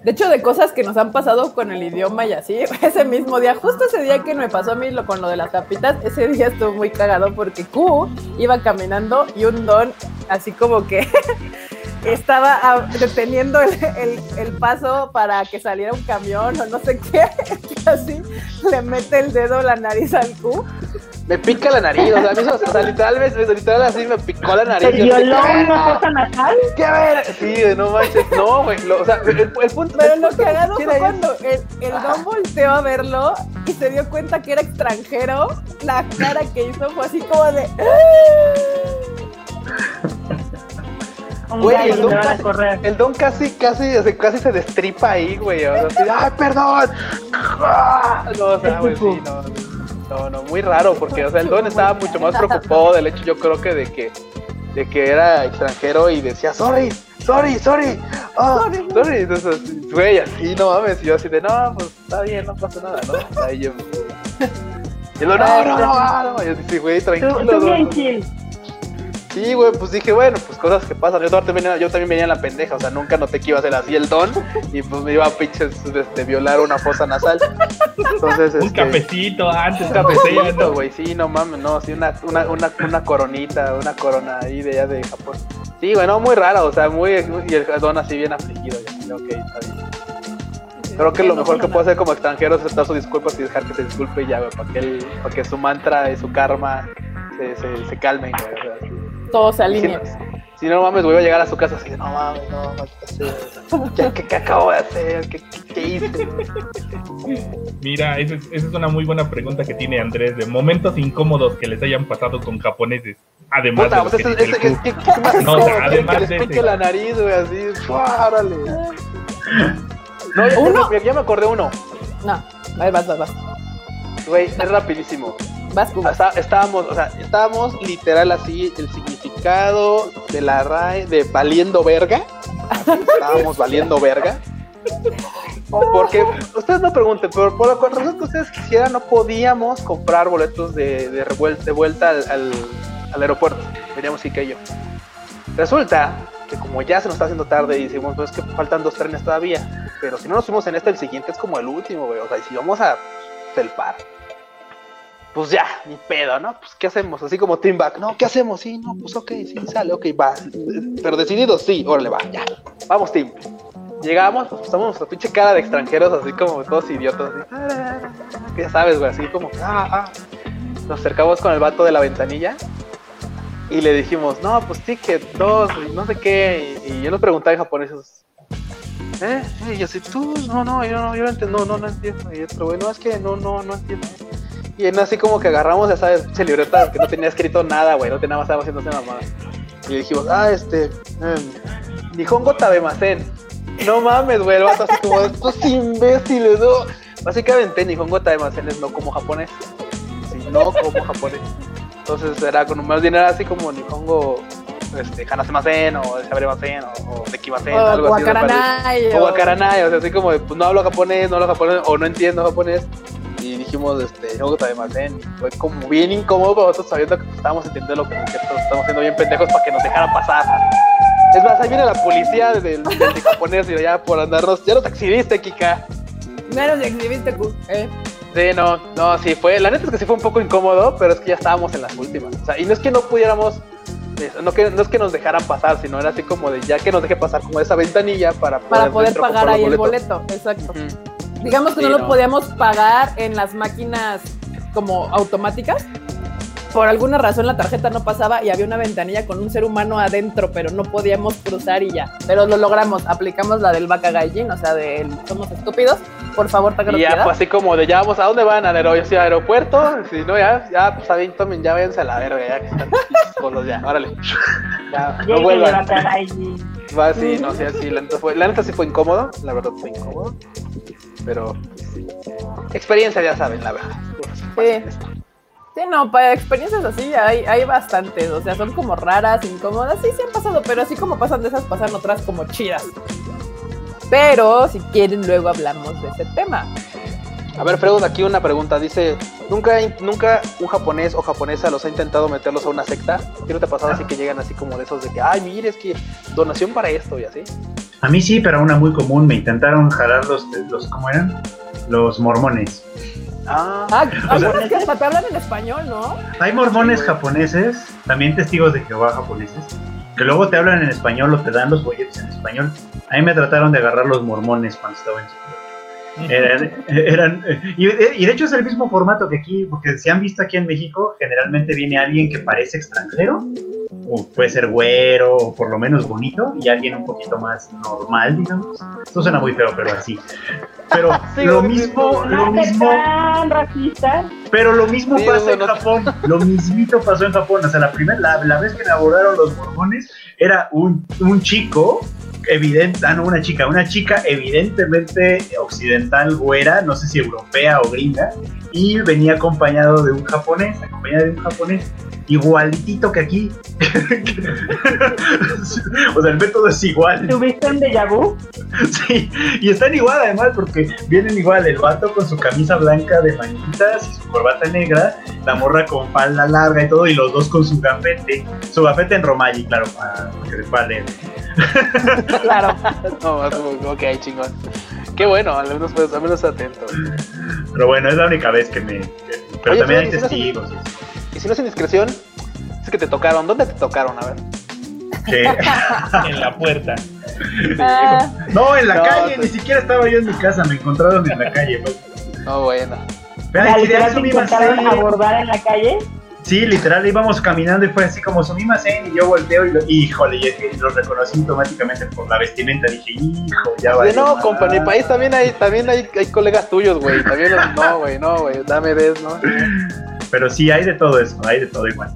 De hecho, de cosas que nos han pasado con el idioma y así, *laughs* ese mismo día, justo ese día que me pasó a mí lo, con lo de las tapitas, ese día estuvo muy cagado porque Q iba caminando y un don así como que *laughs* estaba ah, deteniendo el, el- el paso para que saliera un camión o no sé qué, y *laughs* así le mete el dedo la nariz al Q.
Me pica la nariz, o sea, a mí eso- o sea, literalmente, literal así me picó la nariz.
¿Te
Yo
violó una
"Ah,
fosa nasal?
¿Qué a ver? Sí, de no manches, no, güey. o sea, el, el punto.
Pero
el
lo
punto
cagado
que
fue cuando el, el don volteó a verlo y se dio cuenta que era extranjero. La cara que hizo fue así como de.
Güey, el don casi-. El don casi, casi, casi se destripa ahí, güey. O sea, así, ¡ay, perdón! Ah, No, o sea, *laughs* güey, sí, no. No, no, muy raro, porque, o sea, el don estaba mucho más preocupado del hecho, yo creo que de que, de que era extranjero y decía, sorry, sorry, sorry, ah,
Sorry.
sorry. Entonces, güey, así, no mames, y yo así de, no, pues está bien, no pasa nada, ¿no? Ahí yo. Y lo, no, no, no, no. Y yo dije, güey,
Tú,
tranquilo,
tú
don.
bien chill.
Sí, güey, pues dije, bueno, pues cosas que pasan. Yo también, venía, yo también venía en la pendeja, o sea, nunca noté que iba a ser así el don y pues me iba a pinches este, violar una fosa nasal. Entonces,
Un
este,
cafecito antes,
Un
cafecito,
güey, sí, no mames, no, sí, una, una, una, una coronita, una corona ahí de allá de Japón. Sí, güey, no, muy rara, o sea, muy, y el don así bien afligido, ya, ok, está bien. Creo que lo mejor que puedo hacer como extranjero es aceptar sus disculpas y dejar que se disculpe y ya, güey, para que, él, para que su mantra y su karma se, se, se calmen, güey, o sea, sí.
Todo se
Si
alinea.
no, si no mames, voy a llegar a su casa así de, no mames, no, maldita. ¿Qué, qué, qué acabo de hacer? ¿Qué, qué, qué hice?
Mira, esa es, esa es una muy buena pregunta que tiene Andrés, de momentos incómodos que les hayan pasado con japoneses. Además
Puta,
de
pues
que
ese,
dice
ese,
el
es
Q.
que, ¿qué más
No, o sea,
incómodo?
además
que les
de
pique
ese.
la nariz, güey, así, ¡fua! órale. *laughs* No, ya,
¿Uno?
ya, ya me acordé uno,
No, vas, vas, vas.
güey, es rapidísimo.
Vas, Q.
Está- estábamos, o sea, estábamos literal así, el significado de la RAE de valiendo verga. *laughs* Estábamos valiendo verga. Porque ustedes no pregunten, pero por la razón que ustedes quisieran, no podíamos comprar boletos de, de, revuel- de vuelta al, al- al aeropuerto. Veníamos y yo. Resulta que como ya se nos está haciendo tarde y decimos, pues es que faltan dos trenes todavía. Pero si no nos fuimos en este, el siguiente es como el último, güey. O sea, y si vamos a Telpar, pues ya, ni pedo, ¿no? Pues ¿qué hacemos? Así como Team Back, no, ¿qué hacemos? Sí, no, pues ok, sí, sale, ok, va. Pero decidido, sí, órale, va, ya. Vamos, Team. Llegamos, pues estamos nuestra pinche cara de extranjeros, así como todos idiotas, así. Que ya sabes, güey, así como, ah, ah. Nos acercamos con el vato de la ventanilla y le dijimos, no, pues ticket, dos, no sé qué. Y, yo nos preguntaba en japonés, esos, ¿eh? Y así, tú, no, no, yo no, yo no entiendo, no, no entiendo. Y otro, güey, no, es que no, no, no entiendo. Y en así como que agarramos, ya sabes, pinche libreta que no tenía escrito nada, güey, no tenía más, estaba haciendo esa mamada. Y dijimos, ah, este, um, Nihongo Tabemasen. No mames, güey, el vato así como, estos imbéciles, no. Básicamente, Nihongo Tabemasen es no como japonés. Sí, no como japonés. Entonces era con más bien era así como Nihongo, este, Hanasemasen, o Sabremasen, o, o Dekimasen,
O
algo así. O Wakaranai, o sea, así como de, pues no hablo japonés, no hablo japonés, o no entiendo japonés. Y dijimos, este, no Tabemasen. Y fue como bien incómodo para nosotros sabiendo que pues, estábamos entendiendo lo que nosotros estamos siendo bien pendejos para que nos dejaran pasar. Es más, ahí viene la policía del, japonés y ya por andarnos, ya nos exhibiste, Kika.
Menos de exhibiste, Q. Eh.
Sí, no, no, sí fue, la neta es que sí fue un poco incómodo, pero es que ya estábamos en las últimas. O sea, y no es que no pudiéramos, no, que, no es que nos dejaran pasar, sino era así como de ya que nos deje pasar como esa ventanilla para poder,
Para poder pagar ahí el boleto. Exacto. Digamos que
Sí,
no lo podíamos pagar en las máquinas como automáticas. Por alguna razón la tarjeta no pasaba y había una ventanilla con un ser humano adentro, pero no podíamos cruzar y ya. Pero lo logramos, aplicamos la del Bakagaijin, o sea, del somos estúpidos, por favor, te
Y ya fue así como de ya vamos a dónde van, al aeropuerto, aeropuerto, si no ya, ya pues ahí tomen, ya váyanse a la verga, ya que están *laughs* solos ya, órale. *laughs* Ya, no vuelvan. *laughs* Va así, no sé, así, la neta fue, la neta sí fue incómodo, la verdad fue incómodo. Pero sí. experiencia ya saben, la verdad.
Sí. Sí, no, para experiencias así hay, hay bastantes, o sea, son como raras, incómodas, sí, sí han pasado, pero así como pasan de esas, pasan otras como chidas. Pero si quieren, luego hablamos de ese tema.
A ver, Freud, aquí una pregunta. Dice, ¿nunca, ¿nunca un japonés o japonesa los ha intentado meterlos a una secta? ¿Qué no te ha pasado así que llegan así como de esos de que, ay, mire, es que donación para esto y así?
A mí sí, pero una muy común. Me intentaron jalar los, los ¿cómo eran? Los mormones.
Ah, ah o sea, es que hasta te hablan en español, ¿no?
Hay mormones japoneses, también testigos de Jehová japoneses, que luego te hablan en español o te dan los folletos en español. A mí me trataron de agarrar los mormones cuando estaba en su eran, eran y, y, de hecho es el mismo formato que aquí, porque si han visto aquí en México, generalmente viene alguien que parece extranjero, o puede ser güero, o por lo menos bonito, y alguien un poquito más normal, digamos. Esto suena muy feo, pero así. Pero *laughs* lo mismo, lo mismo. Pero lo mismo pasa en Japón. Lo mismito pasó en Japón. O sea, la primera, la, la vez que elaboraron los mormones, era un, un chico evidente, ah, no, una chica, una chica evidentemente occidental, güera, no sé si europea o gringa, y venía acompañado de un japonés, acompañada de un japonés, igualitito que aquí. *laughs* o sea, el método es igual.
¿Tuviste un déjà vu?
Sí, y están igual además porque vienen igual el vato con su camisa blanca de manitas y su corbata negra, la morra con falda larga y todo, y los dos con su gafete, su gafete en Romaji, claro, para que les vale. *laughs*
claro.
no, ok, chingón. Qué bueno, al menos, pues, al menos atento.
Pero bueno, es la única vez que me. Pero también hay testigos.
Y si no es indiscreción, es que te tocaron. ¿Dónde te tocaron? A ver. *laughs*
en la puerta.
Ah. No, en la calle, ni siquiera estaba yo en mi casa, me encontraron en la calle.
No, oh, bueno.
Vean, ¿Te abordar en la calle?
Sí, literal, íbamos caminando y fue así como Sumimasen y yo volteo y lo, híjole, y lo reconocí automáticamente por la vestimenta. Dije, hijo, ya va.
No, compa, en mi país también hay, también hay, hay colegas tuyos, güey. También los, no, güey, no, güey, dame des, ¿no?
Pero sí, hay de todo eso, hay de todo igual.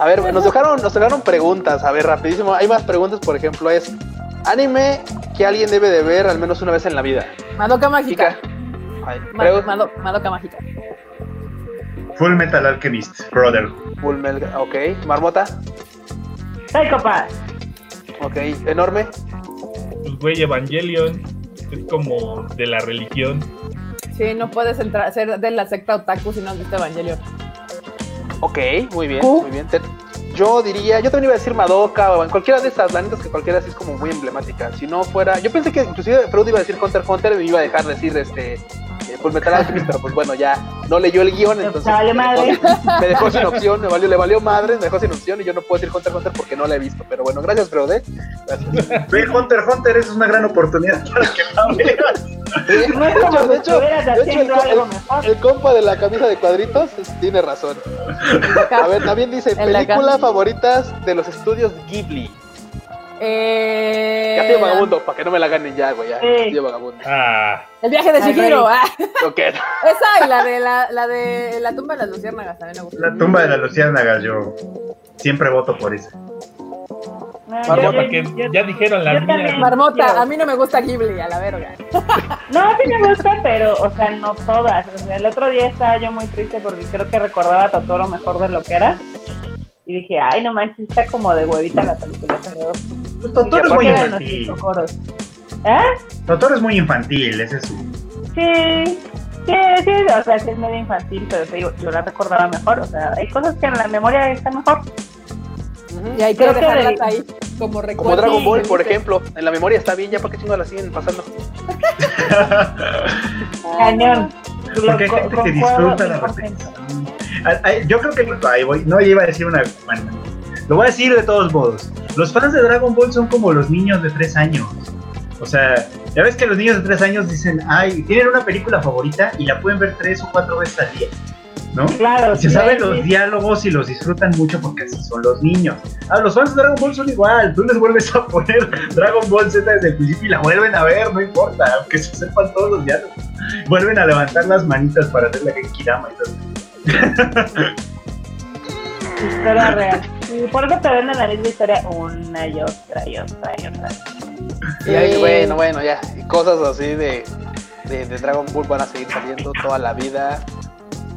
A ver, nos dejaron, nos dejaron preguntas, a ver, rapidísimo. Hay más preguntas, por ejemplo, es anime que alguien debe de ver al menos una vez en la vida.
Madoka Mágica. Madoka Mágica.
Full Metal Alchemist, brother.
Full Metal, ok. Marmota.
Psychopath.
Ok, enorme.
Pues güey, Evangelion es como de la religión.
Sí, no puedes entrar, ser de la secta otaku si no has visto Evangelion.
Ok, muy bien, muy bien. yo diría, yo también iba a decir Madoka o en cualquiera de estas, la que cualquiera así es como muy emblemática. Si no fuera, yo pensé que inclusive Freud iba a decir Hunter Hunter y me iba a dejar decir este pues Metal *laughs* Alchemist, pero pues bueno, ya no leyó el guion, entonces me dejó, sin opción, me valió, le valió madre, me dejó sin opción y yo no puedo decir Hunter Hunter porque no la he visto. Pero bueno, gracias. ¿eh?
Gracias. Ve Hunter Hunter, es una gran oportunidad para que la
veas. de hecho, el, el, compa de la camisa de cuadritos tiene razón. A ver, también dice, película favoritas de los estudios Ghibli.
Eh...
Castillo Vagabundo, para que no me la ganen ya, güey. Ya. Castillo Vagabundo.
Ah.
El viaje de Shihiro. Ah.
Okay. *laughs*
Esa y la de la, la de la tumba de las luciérnagas también me gusta.
La tumba de las luciérnagas, yo siempre voto por esa.
Marmota, que ya dijeron la mía.
Marmota, a mí no me gusta Ghibli, a la verga. *laughs*
No, sí me gusta, pero, o sea, no todas. O sea, el otro día estaba yo muy triste porque creo que recordaba a Totoro mejor de lo que era. Y dije, ay, no manches, está como de huevita la película. Pero...
Pues Totoro es muy infantil.
¿Eh?
Totoro es muy infantil, ese es su...
Sí, sí, sí, o sea, sí es medio infantil, pero te digo, yo la recordaba mejor. O sea, hay cosas que en la memoria están mejor.
Y hay que dejarlas ahí como recuerdo.
Como Dragon Ball, por ejemplo. En la memoria está bien, ya para qué chingo la siguen pasando. *laughs*
Cañón.
Porque hay gente que disfruta la repetición. Yo creo que ahí voy, no iba a decir una. Bueno, lo voy a decir de todos modos. Los fans de Dragon Ball son como los niños de 3 años. O sea, ya ves que los niños de 3 años dicen, ay, tienen una película favorita y la pueden ver 3 o 4 veces al día. ¿no?
Claro,
se
sí,
saben
sí.
los diálogos y los disfrutan mucho porque así son los niños. Ah, los fans de Dragon Ball son igual. Tú les vuelves a poner Dragon Ball Z desde el principio y la vuelven a ver, no importa, aunque se sepan todos los diálogos. Vuelven a levantar las manitas para hacer la Genkidama y todo.
Historia real. Y por eso te venden la misma historia una y otra y otra y otra.
Y ahí,
Sí.
bueno, bueno, ya. Y cosas así de, de, de Dragon Ball van a seguir saliendo toda la vida.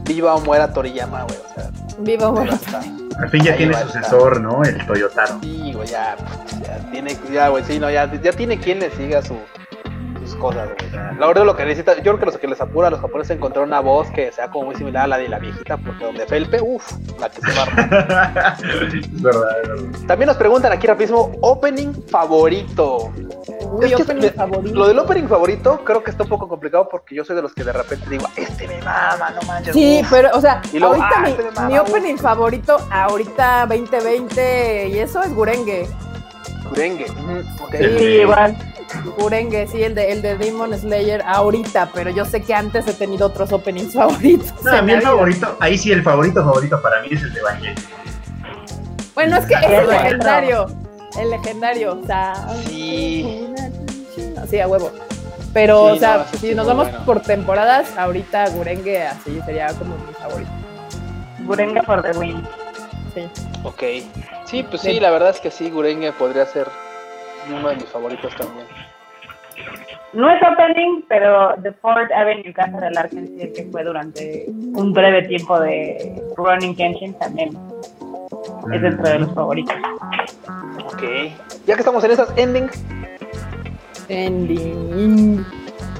Viva o muera Toriyama, güey. O sea,
Viva
ahí va
bueno.
a estar.
Al fin ya
Ahí
tiene sucesor, ¿no? El Toyotaro.
Sí, güey, ya, ya tiene, ya, güey, sí, no, ya, ya tiene quien le siga su, sus cosas, güey. La verdad lo que necesita, yo creo que lo que les apura a los japoneses es encontrar una voz que sea como muy similar a la de la viejita, porque donde Felpe, uff, la que se va.
es *laughs* verdad, es verdad.
También nos preguntan aquí rapidísimo, opening favorito.
Uy,
Es que
opening
me-
favorito.
Lo del opening favorito creo que está un poco complicado porque yo soy de los que de repente digo, este me mama, no manches.
Sí,
uf".
pero, o sea,
Y luego,
ahorita
ah,
mi,
este me mama,
mi
uf.
opening favorito, ahorita 2020, y eso es Gurenge.
Gurenge, ujú, ok.
El
Sí, igual.
El de, el de Demon Slayer ahorita, pero yo sé que antes he tenido otros openings *laughs* favoritos.
No, a mí el
vida.
favorito, ahí sí el favorito favorito para mí es el de Evangelion.
Bueno, es que es el legendario. El legendario, o sea.
Sí.
Sí, a huevo. Pero,
Sí,
o sea,
no,
si nos vamos
bueno.
por temporadas, ahorita Gurenge así sería como mi favorito.
Gurenga for the win.
Sí.
Ok. Sí, pues sí, la verdad es que sí, Gurenge podría ser uno de mis favoritos también.
No es opening, pero The Fourth Avenue Casa del Arkansas, que fue durante un breve tiempo de Running Kenshin, también es dentro de los favoritos.
Ok. Ya que estamos en esas endings,
Ending.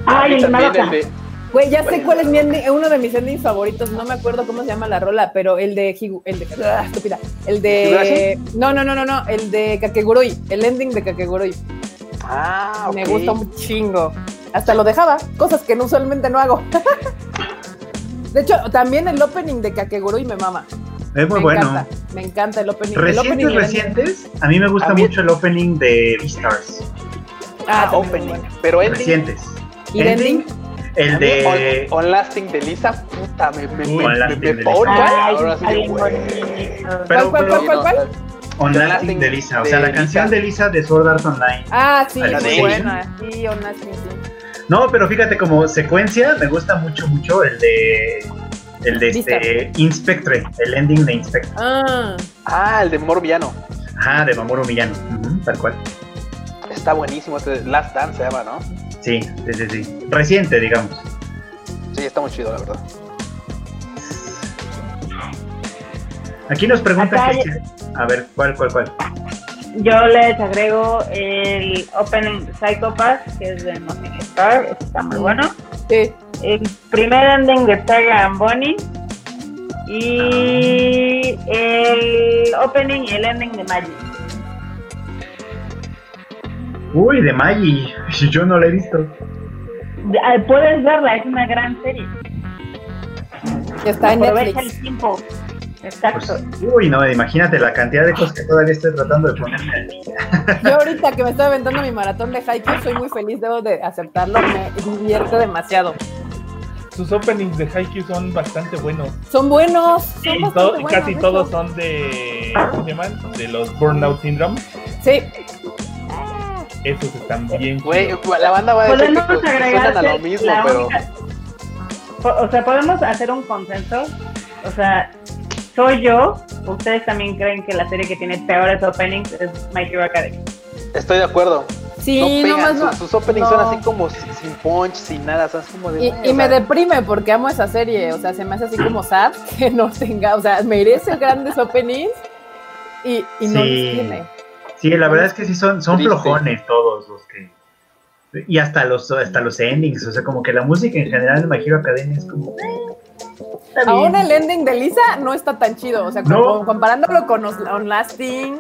Ay, el
el de.
Güey, ya sé cuál es mi ending, uno de mis endings favoritos, no me acuerdo cómo se llama la rola, pero el de Higu- el de ah, estúpida, el de No, no, no, no, no, el de Kakegurui, el ending de Kakegurui.
Ah.
Me gusta un chingo. Hasta lo dejaba, cosas que no, usualmente no hago. *laughs* De hecho, también el opening de Kakegurui me mama.
Es muy
me
bueno.
encanta, me encanta el opening. el opening
Recientes, recientes, a mí me gusta mucho el opening de Beastars.
Ah,
también
opening.
bueno.
Pero ending.
Recientes.
¿Y el ending?
El de.
On, On Lasting de Lisa, puta, me, me,
Uy,
me,
On
me,
Lasting
me ahora
sí.
Pero-
¿Cuál, cuál, cuál, cuál, cuál?
On Lasting
Lasting
de Lisa. O sea, la canción
Lisa.
de Lisa de Sword Art Online.
Ah, sí,
¿La
muy
de
buena. Sí, Honest, sí, sí.
No, pero fíjate, como secuencia, me gusta mucho, mucho el de. El de este. Inspectre. El ending de Inspectre.
Ah,
Ah, el de Moro Villano.
Ajá, de Mamoru. Ujú, tal cual.
Está buenísimo. Este Last Dance se llama, ¿no?
Sí, sí, sí, sí. Reciente, digamos.
Sí, está muy chido, la verdad.
Aquí nos preguntan
Acá
que-
hay-
A ver, ¿cuál, cuál, cuál?
Yo les agrego el opening de Psychopath, que es de Nothing Star, está muy bueno.
sí.
El primer ending de Saga and Bonnie. Y el opening y el ending de Magic.
Uy, de Magi. *laughs* Yo no la he visto.
Ah, Puedes verla, es una gran serie.
Está en
Aprovecha
Netflix.
el tiempo. Exacto.
Pues, uy, no, imagínate la cantidad de cosas que todavía estoy tratando de día. *laughs*
Yo ahorita que me estoy aventando mi maratón de Haikyuu, soy muy feliz, debo de aceptarlo, me divierte demasiado.
Sus openings de Haikyuu son bastante buenos.
Son buenos, son
Y,
bastante buenos,
casi todos son de. ¿Cómo se llaman? De los Burnout Syndrome.
Sí,
Esos están bien.
Güey,
chidos.
la banda va a decir que,
Podemos
que
agregar
suenan a lo mismo, pero.
única- O sea, podemos hacer un consenso. O sea, soy yo. Ustedes también creen que la serie que tiene peores openings es My Hero Academia.
Estoy de acuerdo.
sí,
no pegan,
nomás no.
sus, sus openings
no.
son así como sin sin punch, sin nada, son como de.
Y, y
o
me
sea,
deprime porque amo esa serie, o sea, se me hace así como sad *laughs* que no tenga, o sea, merece grandes openings y, y no
Sí.
los tiene.
Sí, la verdad es que sí son, son
Triste.
flojones todos los que. Y hasta los, hasta los endings, o sea, como que la música en general de My Hero Academia es como.
Aún el ending de Lisa no está tan chido, o sea, como-
No.
comparándolo con On Lasting,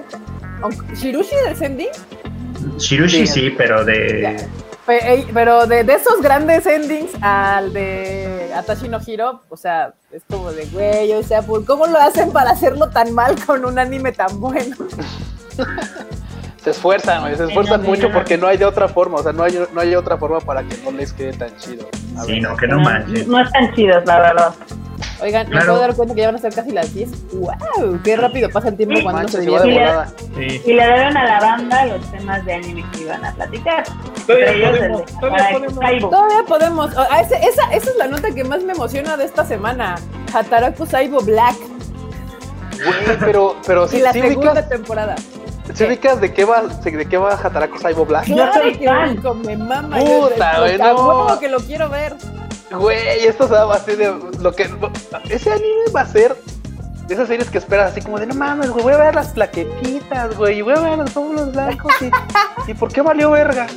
on- Shirushi del ending,
Shirushi
Sí.
sí, pero de.
Ey, Pero de, de esos grandes endings al de Atashi no Hiro, o sea, es como de, güey, o sea, ¿por cómo lo hacen para hacerlo tan mal con un anime tan bueno? *laughs*
Se esfuerzan, güey, se esfuerzan mucho porque no hay de otra forma, o sea, no hay, no hay otra forma para que no les quede tan chido. A
Sí,
ver.
no, que no manches.
No están chidos, la verdad.
Oigan, me
Claro.
puedo dar cuenta que ya van a ser casi las 10. ¡Wow! Qué rápido pasa el tiempo
Sí,
cuando
Manches,
se
va de volada.
Sí.
Y le dieron a la banda los temas de anime que iban a platicar.
Todavía
el
podemos,
de
todavía podemos.
Todavía podemos. ah, ese- esa, esa es la nota que más me emociona de esta semana. Hataraku Saibo Black.
Güey, pero, pero sí,
y la
sí
segunda
ubicas,
temporada.
Sí ubicas de qué va, de qué va Hataraku Saibo Black.
Yo
Claro
soy
que me mama.
Puta, güey, no.
que lo quiero ver.
Güey, esto se va a ser de lo que ese anime va a ser de esas series que esperas así como de no mames, güey, voy a ver las plaquetitas, güey, y voy a ver los óvulos blancos y, *laughs* y por qué valió verga.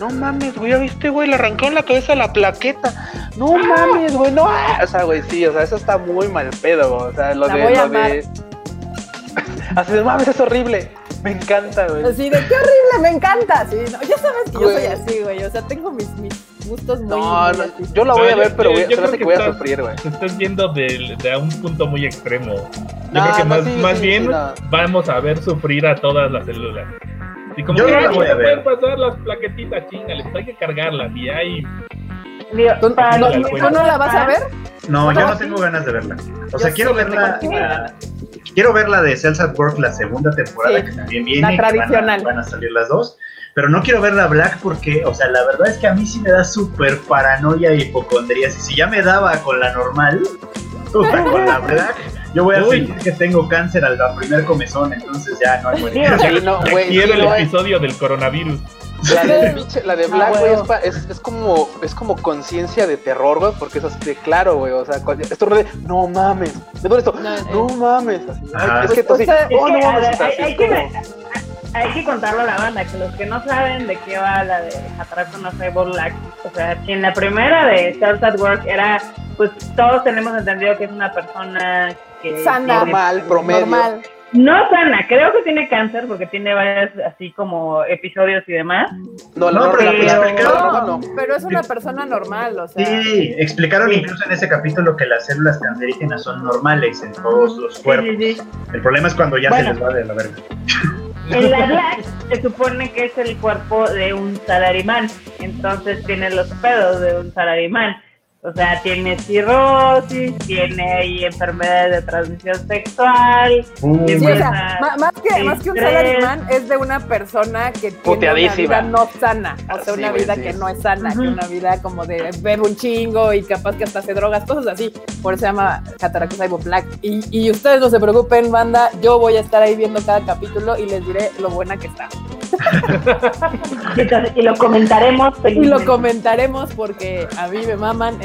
No mames, güey, ya viste, güey, le arrancaron la cabeza a la plaqueta. No mames, güey, no. O sea, güey, sí, o sea, eso está muy mal pedo, güey. O sea, lo
La
de
voy a
lo de *laughs* Así de mames, es horrible. Me encanta, güey.
Así de qué horrible, me encanta. Sí, no, ya sabes que yo soy así, güey. O sea, tengo mis, mis gustos muy.
No,
muy
no,
así.
yo la voy
No,
a ver,
yo-
pero
yo-
voy,
yo creo que
que voy a sufrir, güey.
Te estás viendo de, de a un punto muy extremo. Yo
No,
creo que
no,
más,
sí,
más
sí,
bien
sí, no.
vamos a ver sufrir a todas las células. Y como
Yo
que
no la
"Ay,
voy a ver".
pueden pasar las plaquetitas, chingales, hay que cargarlas. Y hay
¿Tú, no,
la
que
¿tú no la vas a ver?
No, yo
No,
tengo ganas de verla. O sea,
sí,
quiero
yo
quiero ver la de Cells at Work, la segunda temporada,
Sí,
que también viene.
la
que van a-
tradicional.
Van a, salir las dos. Pero no quiero ver la Black porque, o sea, la verdad es que a mí sí me da súper paranoia y hipocondrías. Y si ya me daba con la normal, *laughs* puta, con la Black, yo voy a
Uy.
sentir que tengo cáncer al primer comezón. Entonces ya no hay manera. *laughs*
Sí,
el episodio del coronavirus.
La de, la de
No,
Black, güey,
huevo.
es, pa- es, es como, es como conciencia de terror, güey, porque es así de claro, güey, o sea, esto de, no mames, esto,
No,
no,
eh.
mames, así,
Ajá.
es que
Pues,
así,
o sea,
oh, no
Es que, a
mames, así
hay, que,
como-
hay que contarlo a la banda, que los que no saben de qué va la de Hataraku no Saibo Black, o sea, si en la primera de Cells at Work era, pues todos tenemos entendido que es una persona que
Sana.
normal, promedio.
Normal.
No sana, creo que tiene cáncer porque tiene varios así como episodios y demás.
No, la
No, pero
la,
pero-
la normal
No,
no.
pero es una persona normal, o sea.
Sí, explicaron
Sí.
incluso en ese capítulo que las células cancerígenas son normales en todos los
Sí,
cuerpos.
sí, sí.
El problema es cuando ya
Bueno.
se les va de la verga.
En la Black se supone que es el cuerpo de un salarimán, entonces tiene los pedos de un salarimán. O sea, tiene cirrosis, tiene ahí enfermedades de transmisión sexual.
Sí, o sea, ma- más, que, más que un salaryman es de una persona que tiene una vida no sana, o sea,
Sí,
una vida
sí.
que no es sana, que una vida como de bebe un chingo y capaz que hasta hace drogas, cosas así. Por eso se llama Hataraku Saibo Black. Y, y ustedes no se preocupen, banda, yo voy a estar ahí viendo cada capítulo y les diré lo buena que está.
Entonces, *laughs* y lo comentaremos
Y lo comentaremos porque a mí me maman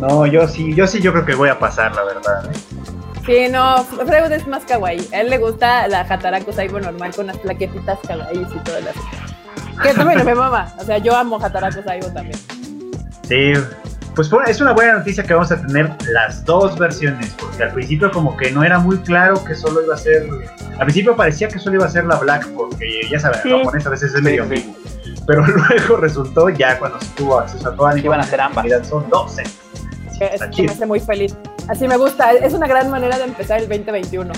No, yo sí, yo sí, yo creo que voy a pasar, la verdad. ¿eh?
Sí, no, Freud es más kawaii. A él le gusta la Hataraku Saibo normal con las plaquetitas kawaii y todas las. Que también me mama. O sea, yo amo Hataraku Saibo también.
Sí, pues es una buena noticia que vamos a tener las dos versiones, porque al principio como que no era muy claro que solo iba a ser... Al principio parecía que solo iba a ser la Black, porque ya saben,
Sí.
el japonés a veces es
Sí,
medio
sí.
Pero *laughs* luego resultó, ya cuando se tuvo acceso a toda la
Que iban a ser ambas.
Son 12. Sí,
eso me hace muy feliz. Así me gusta. Es una gran manera de empezar el 2021.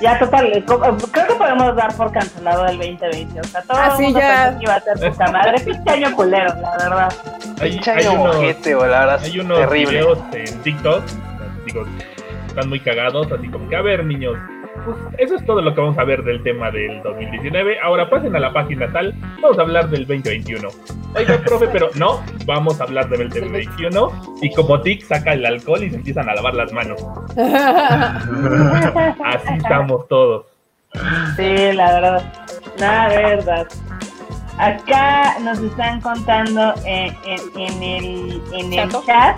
Ya, total, eh, co- creo que podemos dar por cancelado el 2020. O sea, todo
Ah,
el mundo
ya.
pensó que iba a ser puta madre. Pinche año culero, la verdad.
Hay,
Pinche año
unos,
ojete, güey, la verdad,
hay unos
terrible.
videos en TikTok, digo, están muy cagados, así como que, a ver, niños, pues eso es todo lo que vamos a ver del tema del 2019. Ahora pasen a la página tal, vamos a hablar del 2021. Oiga, profe, pero no, vamos a hablar del 2021. Y como Tic saca el alcohol y se empiezan a lavar las manos. *laughs* Así estamos todos.
Sí, la verdad. La verdad. Acá nos están contando en, en- en el, en el chat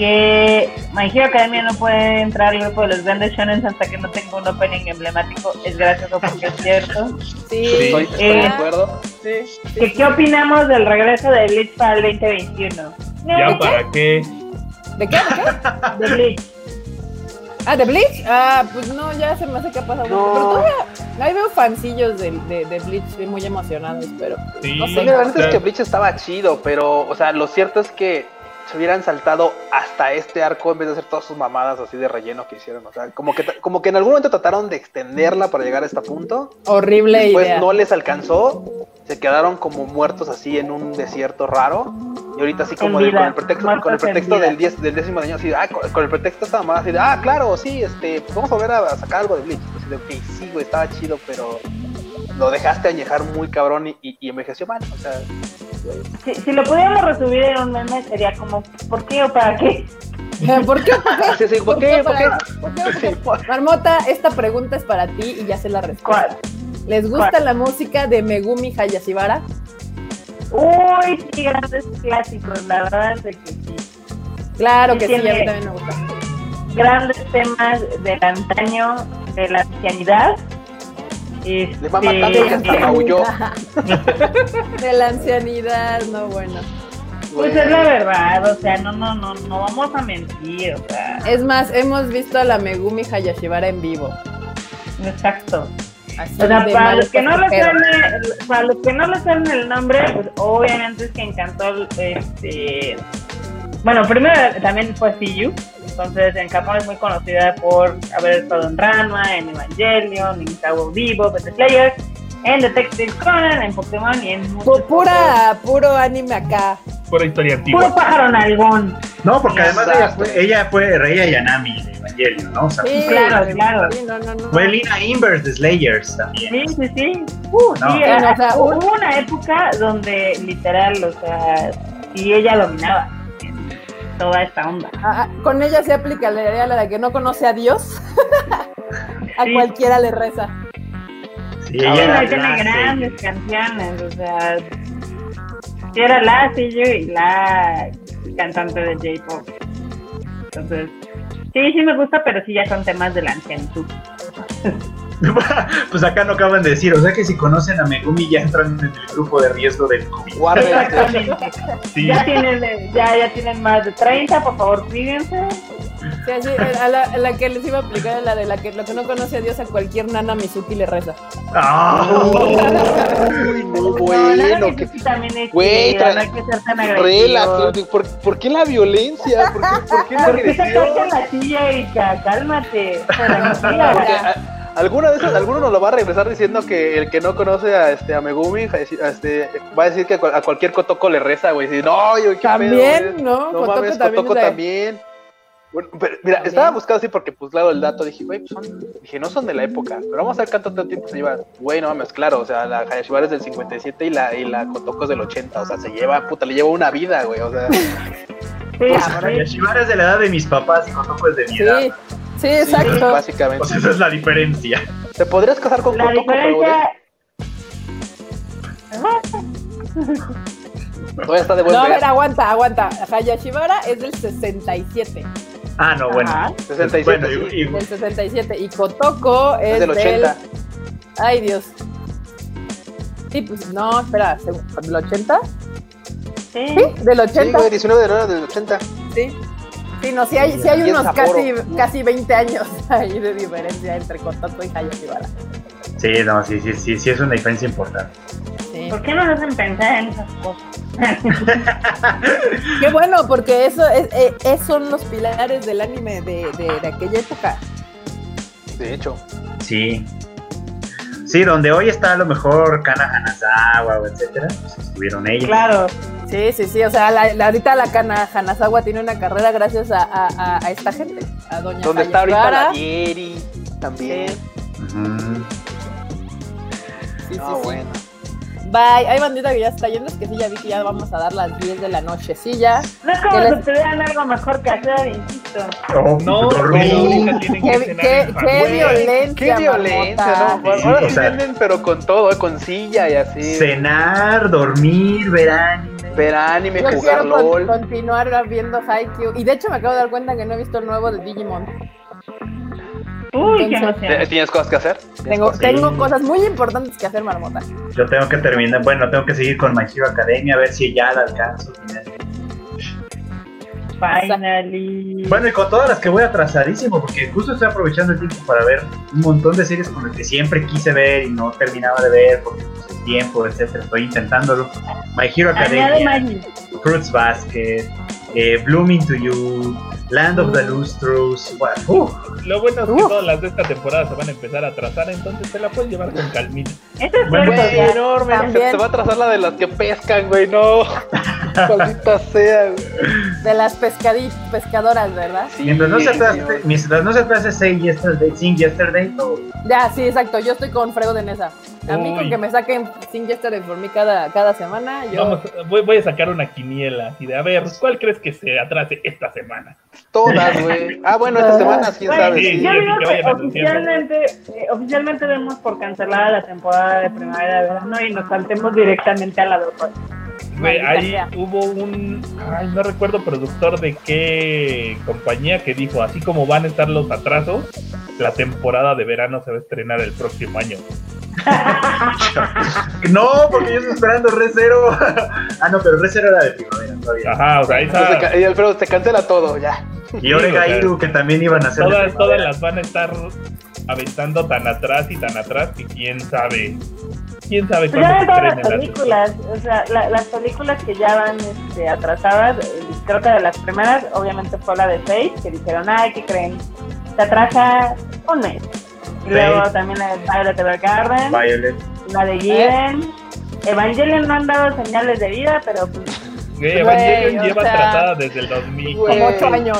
que My Hero Academia no puede entrar al grupo de los grandes shonen hasta que no tenga un opening emblemático. Es gracioso porque es cierto.
Sí.
Estoy, estoy de
Eh,
acuerdo.
sí, sí.
¿Qué, ¿Qué opinamos del regreso de Bleach para el 2021?
¿Ya para qué?
¿De qué? ¿De qué?
De Bleach.
Ah, ¿de Bleach? Ah, pues no, ya se me hace que ha pasado mucho.
No.
Pero todavía ahí veo fancillos de, de, de Bleach muy emocionados, pero
Sí,
no sé.
la verdad es que Bleach estaba chido, pero, o sea, lo cierto es que se hubieran saltado hasta este arco en vez de hacer todas sus mamadas así de relleno que hicieron. O sea, como que, como que en algún momento trataron de extenderla para llegar a este punto.
horrible
Después
idea.
no les alcanzó. Se quedaron como muertos así en un desierto raro. Y ahorita así como de- con el pretexto, con el pretexto del, 10, del décimo año, así, ah, con, con el pretexto esta mamá así de, ah, claro, sí, este, pues vamos a volver a, a sacar algo de Bleach. Así de, ok, sí, güey, estaba chido, pero lo dejaste añejar muy cabrón y, y, y envejeció mal, o sea,
Si, si lo pudiéramos resumir en un meme, sería como, ¿por qué o para qué? *laughs*
¿Por qué?
sí, sí, ¿por qué? ¿Por qué?
para- ¿Por qué? Marmota, esta pregunta es para ti y ya sé la respuesta.
¿Cuál?
¿Les gusta
¿Cuál?
la música de Megumi Hayashibara?
Uy, sí, grandes clásicos, la verdad es de que sí.
Claro
Sí,
que sí, a mí también me gusta.
Grandes temas del antaño, de la ancianidad.
Le va matando y
Este,
hasta maulló. *laughs*
De la ancianidad, no bueno.
Pues es la verdad, o sea, no, no, no, no vamos a mentir, o sea,
Es más, hemos visto a la Megumi Hayashibara en vivo.
exacto.
Así
O sea, para los que no
está
le
ese pedo.
suene, para los que no le suene el nombre, pues obviamente es que encantó este bueno, primero también fue CU, entonces en Japón es muy conocida por haber estado en Ranma, en Evangelion, en Cowboy Vivo, en Slayer, en Detective Conan, en Pokémon y en
Pu- Pura, puro anime acá.
Pura historia
otros. Puro
antigua.
pájaro nalgón.
No, porque además ella fue, ella fue Reya Yanami de Evangelion, ¿no? O sea,
Sí,
Claro,
sí,
claro.
sí, no, no, no.
fue Lina Inverse de Slayers también.
Sí, sí, sí.
Uh, no.
Sí,
Bueno,
era-
o sea,
hubo
un-
una época donde literal, o sea, sí ella dominaba toda esta onda.
Ah, ah, con ella se aplica la la de que no conoce a Dios. *laughs* a
Sí.
cualquiera le reza.
Sí, ella
tiene
la
grandes canciones, o sea, sí era la sello y la cantante de J-pop. Entonces, sí, sí me gusta, pero sí ya son temas de la ancianitud. *laughs* *laughs*
pues acá no acaban de decir, o sea que si conocen a Megumi ya entran en el grupo de riesgo del COVID.
Exactamente.
Sí.
Ya tienen, ya, ya tienen más de 30, por favor, cuídense.
Sí, así, a la, a la que les iba a aplicar la de la que lo que no conoce a Dios a cualquier nana Mizuki le reza.
¡Ah!
Uy, *laughs* no,
No,
bueno,
la
que...
que también es
Güey,
no hay que ser tan
Rela,
agresivos.
¿por, ¿por qué la violencia? ¿Por qué, por qué la
¿Por qué
agresión?
sacaste la silla, Erika? Cálmate. *laughs*
Porque a- alguna vez alguno nos lo va a regresar diciendo que el que no conoce a este a Megumi a este, va a decir que a cual- a cualquier Kotoko le reza, güey. No, yo qué
También,
pedo.
¿no?
No
Kotoko
mames,
también
Kotoko también. Bueno, pero, mira,
También.
estaba buscando así porque, pues, claro, el dato dije, güey, pues son, dije, no son de la época, pero vamos a ver cuánto tiempo se lleva. Güey, no mames, claro, o sea, la Hayashibara es del 57 y la, y la Kotoko es del 80, o sea, se lleva, puta, le lleva una vida, güey, o sea. *laughs*
Sí,
O sea,
sí.
Yashibara es de la edad de mis papás y Kotoko es de mi edad.
Sí, sí, exacto.
Básicamente.
O sea, esa es la diferencia.
¿Te podrías casar con
La diferencia.
todavía está de buen
No, a
ver.
aguanta, aguanta. Hayashibara es del 67.
Ah, no, bueno.
Ajá.
67,
Bueno,
sí.
y- y-
Del 67. Y Kotoko es,
Es del 80.
Ay, Dios. Sí, pues no, espera, ¿del 80?
Sí.
¿Sí? ¿Del
Sí,
80?
güey, 19 de enero del 80.
Sí. Sí, no, sí hay, sí hay
es
unos casi, casi 20 años *laughs* ahí de diferencia entre Kotoko y Hayashibara.
Sí, no, sí, sí, sí, sí es una diferencia importante.
Sí.
¿Por qué no nos hacen pensar en esas cosas? *laughs*
Qué bueno, porque eso es, eh, esos son los pilares del anime de, de, de aquella época.
De hecho.
Sí. Sí, donde hoy está a lo mejor Kana Hanazawa, o etcétera, pues estuvieron ellos.
claro.
Sí, sí, sí. O sea, la, la- ahorita la Kana Hanazawa tiene una carrera gracias a, a- a- a esta gente. A Doña
¿Dónde está ahorita
Hayashibara.
la Yeri? También.
Sí, sí,
No, bueno.
Bye. Hay bandita que ya está yendo. Es que sí, ya vi que ya vamos a dar las 10 de la noche. Sí, ya.
No es como
¿Qué
si
les-
tuvieran algo mejor que hacer, insisto.
Oh,
No,
dormí.
ahorita tienen que
Qué, qué- qué violencia.
Qué violencia. ¿no?
Sí,
Ahora
o
sí
sea-
vienen, pero con todo, con silla y así.
Cenar, dormir, ver anime.
Ver anime,
Yo
jugar
quiero con-
LOL.
continuar viendo Haikyuu. Y de hecho me acabo de dar cuenta que no he visto el nuevo de Digimon.
Uy, qué
Entonces-
emoción.
¿Tienes cosas que hacer? ¿Tienes
Tengo,
cosas?
tengo cosas muy importantes que hacer, Marmota.
Yo tengo que terminar, bueno, tengo que seguir con My Hero Academia a ver si ya la alcanzo.
Finally.
Bueno, y con todas las que voy atrasadísimo, porque justo estoy aprovechando el tiempo para ver un montón de series con las que siempre quise ver y no terminaba de ver porque pues, el tiempo, etcétera. Estoy intentándolo. My Hero Academia. Fruits Basket, eh, Blooming to You, Land of the Lustros. Bueno, uf,
Lo bueno es que
Uf.
todas las de esta temporada se van a empezar a atrasar, entonces te la puedes llevar con calmita.
Eso es
Bueno,
Güey, enorme. Se,
También.
se va a trazar la de las que pescan, güey, no. *laughs* Maldita sea, güey.
De las pescadoras, ¿verdad?
Sí,
Mientras no se atrase, mientras no se atrase Sing Yesterday, Sing Yesterday, todo.
Ya, sí, exacto. Yo estoy con Freud en esa. A mí con
Uy.
que me saquen Sin Yesterday por mí cada, cada semana, yo...
Vamos, voy, voy a sacar una quiniela y de a ver, ¿cuál crees que se atrase esta semana?
Todas, güey. Ah, bueno, esta semana, quién
Bueno,
sabe.
Sí,
sí.
yo
sí,
digo
que
que
vayan anunciando.
oficialmente, eh, oficialmente demos por cancelada la temporada de primavera de verano y nos saltemos directamente a la de otoño.
Güey, ahí
sea.
hubo un, ay, no recuerdo productor de qué compañía que dijo, así como van a estar los atrasos, la temporada de verano se va a estrenar el próximo año. *laughs*
No, porque yo estoy esperando Re Zero. *laughs* ah, no, pero Re Zero era de primavera todavía.
Ajá, o sea, esa,
ca- y Alfredo, te cancela todo, ya.
Y Orega
Sí, o sea,
Iru, que también iban a hacer.
todas, todas las van a estar aventando tan atrás y tan atrás que quién sabe, quién sabe
Pues ya
cuándo
ven
se
todas las
estrenen las
películas, o sea, la- las películas que ya van este, atrasadas, eh, creo que de las primeras, obviamente fue la de Faith, que dijeron, ay, ¿qué creen? Se atrasa un mes. Y luego también la de Violet Evergarden,
Violet.
la de Given. Evangelion no han dado señales de vida, pero pues,
Güey, Evangelion lleva
sea,
atrasada desde el 2000.
güey.
Como ocho años.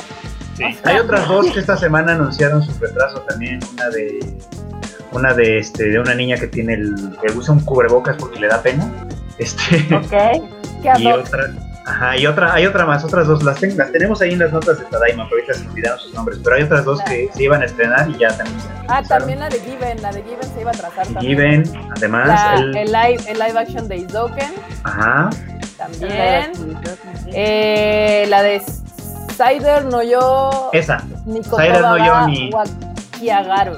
Sí.
Hay otras dos que esta semana anunciaron su retraso también. Una de. Una de este, de una niña que tiene el. que usa un cubrebocas porque le da pena. Este.
ok. *laughs*
¿Qué
y otra. Ajá, y otra, hay otra más, otras dos, las, ten- las tenemos ahí en las notas de Tadaima, pero ahorita se me olvidaron sus nombres, pero hay otras dos que se iban a estrenar y ya también se
Ah, también la de Given. La de Given se iba a trazar también.
Given, además,
La-
el,
el, live, el live action de Isoken
ajá,
también. Eh, la de Cider no yo
esa, Cider no Yo ni-
Wakiagaru.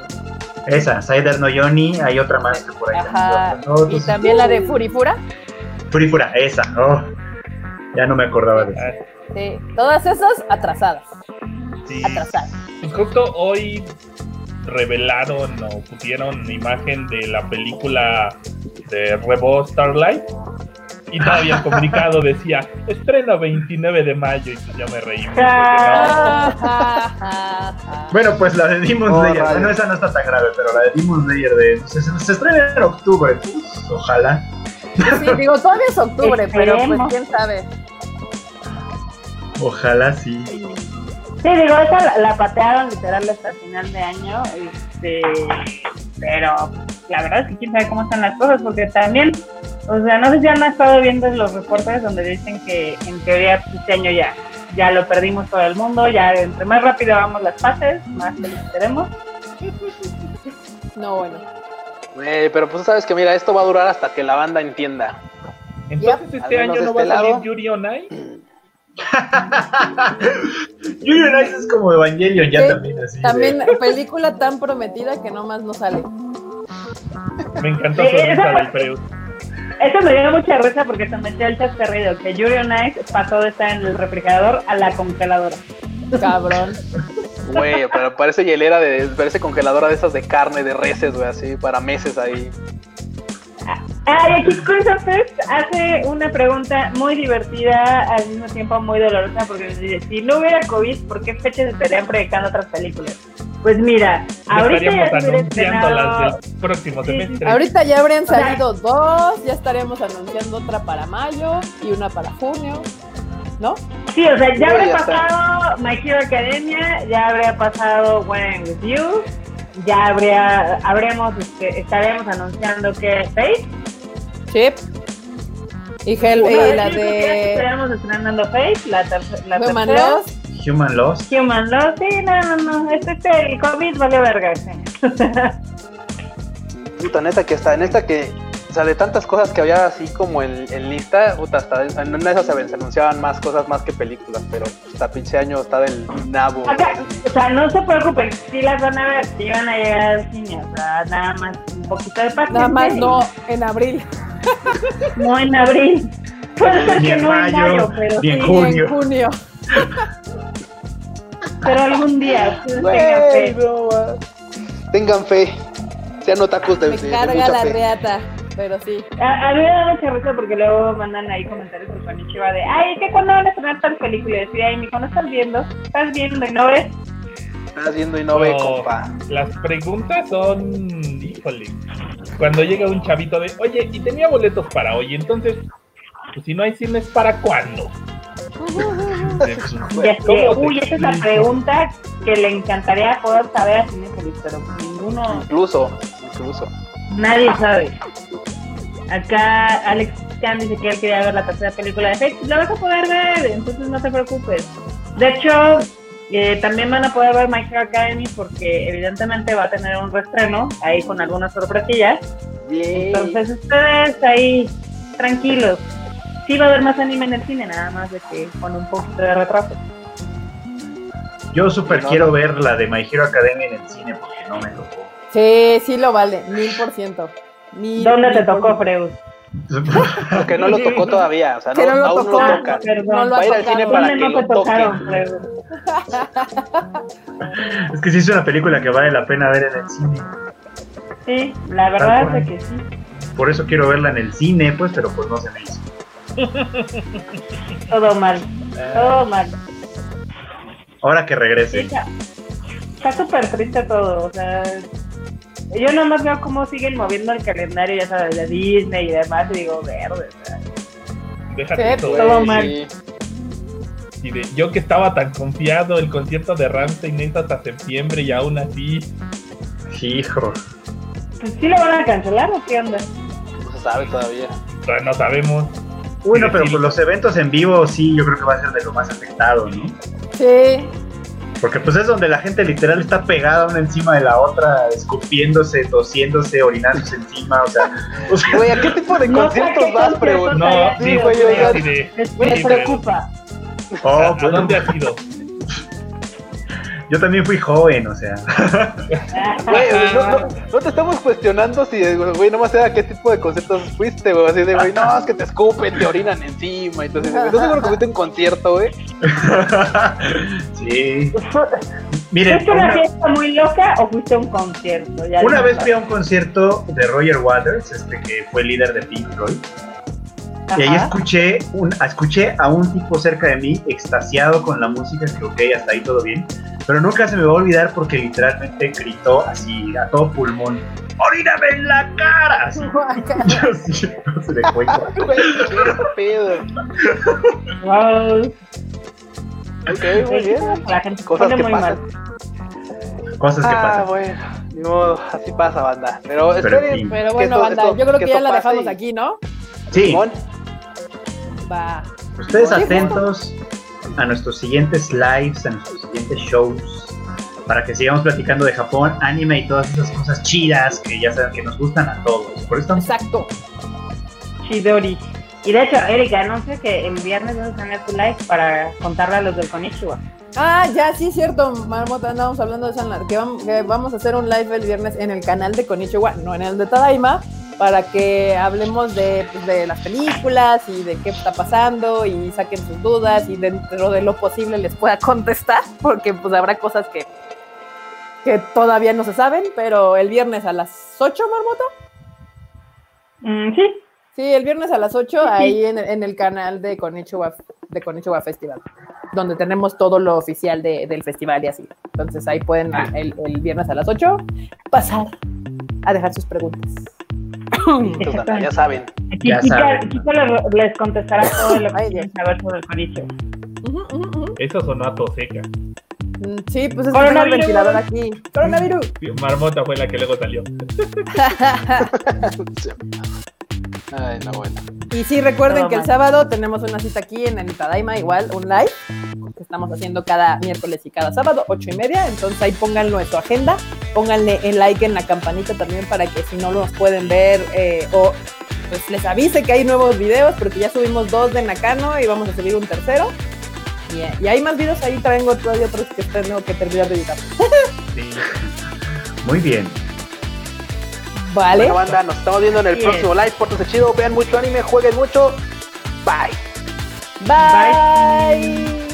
esa, Cider no Yoni, hay otra más que por ahí
Ajá.
también.
Y también la de Furifura.
Furifura, esa, oh, ya no me acordaba de eso.
Sí, todas esas atrasadas.
sí.
Atrasadas.
Pues justo hoy revelaron o pusieron imagen de la película de Rebo Starlight y todavía el *laughs* comunicado decía estreno 29 de mayo y pues ya me reí mucho.
Bueno, pues la de Demon
Oh,
Slayer,
rayos.
bueno, esa no está tan grave, pero la de Demon Slayer de, se, se- se estrena en octubre, pues, ojalá.
Sí, digo, todavía es octubre, pero pues quién sabe.
Ojalá sí.
Sí, digo, esa la, la patearon literal hasta final de año, este, pero la verdad es que quién sabe cómo están las cosas, porque también, o sea, no sé si han estado viendo los reportes donde dicen que en teoría pues, este año ya, ya lo perdimos todo el mundo, ya entre más rápido vamos las fases, más felices seremos. *laughs*
No, bueno.
Güey, pero pues sabes que mira, esto va a durar hasta que la banda entienda.
Entonces este año no va
este
a salir. Yuri on Ice. *laughs*
Yuri on Ice es como Evangelion ya también así. de-
También *laughs* película tan prometida que nomás no sale.
Me encantó su risa del Freud.
Eso me dio mucha risa porque se metió el chascarrido, que Yuri on Ice pasó de estar en el refrigerador a la congeladora.
Cabrón.
Güey, pero parece hielera de, parece congeladora de esas de carne, de reses, güey, así, para meses ahí.
Ah, y aquí Cruiser Fest hace una pregunta muy divertida, al mismo tiempo muy dolorosa, porque nos dice, si no hubiera COVID, ¿por qué fechas estarían proyectando otras películas? Pues mira, ahorita ya
Estaríamos
hubiera
anunciando del próximo
Sí,
semestre.
Ahorita ya habrían
sea-
salido dos, ya estaremos anunciando otra para mayo y una para junio, ¿no?
Sí, o sea, ya habría
ya está.
pasado My Hero Academia, ya habría pasado When With You, ya habría, habríamos, este, estaríamos anunciando que Faith.
Chip. Y, Hel- y
Bueno,
la
ya
de
Estaríamos estrenando Faith, la, terce- la
Human
tercera.
Human Lost.
Human Law, sí, no, no, no, este, este, el COVID valió verga, sí. *laughs*
Puta, neta que hasta en esta que, o sea, de tantas cosas que había así como en, en lista, puta, hasta en una de esas se, se anunciaban más cosas más que películas, pero hasta pinche año está del nabo.
O sea, no se preocupen, sí las van a ver, sí van a llegar al cine, o sea, nada más un poquito de paciencia.
Nada más no en abril, *laughs*
No en abril. Puede ser que no en
mayo,
pero
ni en
sí,
Junio.
en junio. *laughs*
pero algún día, *laughs*
Güey, no. Tengan fe. Sean otakus de,
Me
de- de
carga
mucha
la
fe.
reata, pero sí.
A, a mí me da mucha risa porque luego mandan ahí comentarios por Konichiwa de, ay, ¿qué cuándo van a estrenar tal película? Y decía, ay, mijo, no estás viendo, estás viendo y no ves.
Estás viendo y no ve,
No,
compa.
Las preguntas son, híjole, cuando llega un chavito de, oye, y tenía boletos para hoy, entonces, Pues si no hay cines, ¿para cuándo? *laughs*
Ya sé.
¿Cómo te
Uy, esa es la pregunta que le encantaría poder saber a Cinepolis, pero ninguno,
Incluso, incluso.
nadie sabe. Acá Alex Chan dice que él quería ver la tercera película de Fate. La vas a poder ver, entonces no te preocupes. De hecho, eh, también van a poder ver My Hero Academy porque evidentemente va a tener un reestreno ahí con algunas sorpresillas. Entonces ustedes ahí tranquilos. Sí va a haber más anime en el cine, nada más de que con un poquito de retraso.
Yo súper
No,
quiero
no.
ver la de My Hero Academia en el cine porque no me tocó.
Sí, sí lo vale, mil por ciento. Mil,
¿Dónde te
mil
tocó. Freud? *laughs*
Porque no lo tocó todavía, o sea, no,
no lo
aún
tocó.
no toca.
perdón.
No lo
Va a
ha
ir al cine
tocado.
para
¿Dónde
que
no te
lo
tocaron? *laughs*
Es que sí es una película que vale la pena ver en el cine.
Sí, la verdad es que sí.
Por eso quiero verla en el cine, pues, pero pues no se me hizo. *laughs*
Todo mal, todo mal.
Ahora que regrese.
Está súper triste todo, o sea, yo nomás veo cómo siguen moviendo el calendario, ya sabes, de Disney y demás, y digo, verde, o sea,
Déjate
Sí,
eso,
todo
Güey,
mal.
Y de, yo que estaba tan confiado, el concierto de Ramstein es hasta septiembre y aún así.
Hijo.
pues sí lo van a cancelar o qué onda?
No se sabe todavía.
todavía no sabemos.
Bueno,
Sí,
pero
sí.
pues los eventos en vivo sí, yo creo que va a ser de lo más afectado, ¿no?
Sí,
Porque pues es donde la gente literal está pegada una encima de la otra, escupiéndose, tosiéndose, orinándose encima, o sea, *laughs* o sea,
Güey, ¿a qué tipo de
No
conciertos
qué
vas, preguntar?
No, sí, güey.
Les,
Oye,
les
pero-
preocupa.
oh,
¿A, a dónde has ido?
Yo también fui joven, o sea, *laughs*
Güey, no, no, no te estamos cuestionando si, güey, nomás era qué tipo de conciertos fuiste, güey. Así de, güey, no, es que te escupen, te orinan encima. Entonces, ¿no seguro que fuiste a un concierto, güey? *laughs*
sí. Miren,
¿Fuiste una
una,
fiesta muy loca o fuiste a un concierto? Ya
una vez fui a un concierto de Roger Waters, este que fue líder de Pink Floyd, y ahí escuché, un, escuché a un tipo cerca de mí extasiado con la música, que ok, hasta ahí todo bien, pero nunca se me va a olvidar porque literalmente gritó así a todo pulmón, ¡Oríname en la cara! *laughs* *laughs* Así, yo sí, no se le *laughs*
qué pedo.
Wow.
Ok, muy bien.
La gente
Cosas
pone
que
muy
pasan.
mal.
Cosas que
Ah,
pasan.
bueno, así pasa, banda. Pero esperen, Que
bueno,
esto-
banda,
esto-
yo creo
que
que ya la dejamos
y-
aquí, ¿no?
Sí,
Va.
ustedes atentos a nuestros siguientes lives, a nuestros siguientes shows, para que sigamos platicando de Japón, anime y todas esas cosas chidas que ya saben que nos gustan a todos. Por eso estamos
Exacto.
Chidori. Y de hecho, Erika, anuncia que el viernes vamos a tener tu live para contarle a los del Konichiwa.
Ah, ya, sí, cierto, Marmota, andábamos hablando de que, vamos, que vamos a hacer un live el viernes en el canal de Konichiwa, no en el de Tadaima, para que hablemos de, pues, de las películas y de qué está pasando y saquen sus dudas y dentro de lo posible les pueda *laughs* contestar, porque pues habrá cosas que, que todavía no se saben, pero el viernes a las 8, Marmota.
Mm, sí,
Sí, el viernes a las 8, ahí en, en el canal de Konichiwa, de Konichiwa Festival, donde tenemos todo lo oficial de- del festival y así. Entonces ahí pueden el, el viernes a las 8 pasar a dejar sus preguntas.
Entonces, ya saben.
Aquí
Ya
Kika,
saben.
Kika les, les contestará todo lo que quieren saber sobre el
ujú.
Eso sonó a toseca.
Mm, Sí, pues es que tengo el
Coronavirus.
ventilador aquí. Coronavirus.
Marmota fue la que luego salió. *laughs* *laughs*
Ay, no, bueno.
Y sí, recuerden que el sábado tenemos una cita aquí en el Tadaima, igual, un live, que estamos haciendo cada miércoles y cada sábado, ocho y media. Entonces ahí pónganlo en su agenda, pónganle el like en la campanita también para que si no los pueden ver eh, o pues les avise que hay nuevos videos, porque ya subimos dos de Nakano y vamos a subir un tercero. Y, y hay más videos ahí, traigo todavía otros que tengo que terminar de editar.
Sí.
muy bien.
Vale.
Bueno, banda, nos estamos viendo en el
Bien.
próximo live. Pórtense chido, vean mucho anime, jueguen mucho. Bye.
Bye.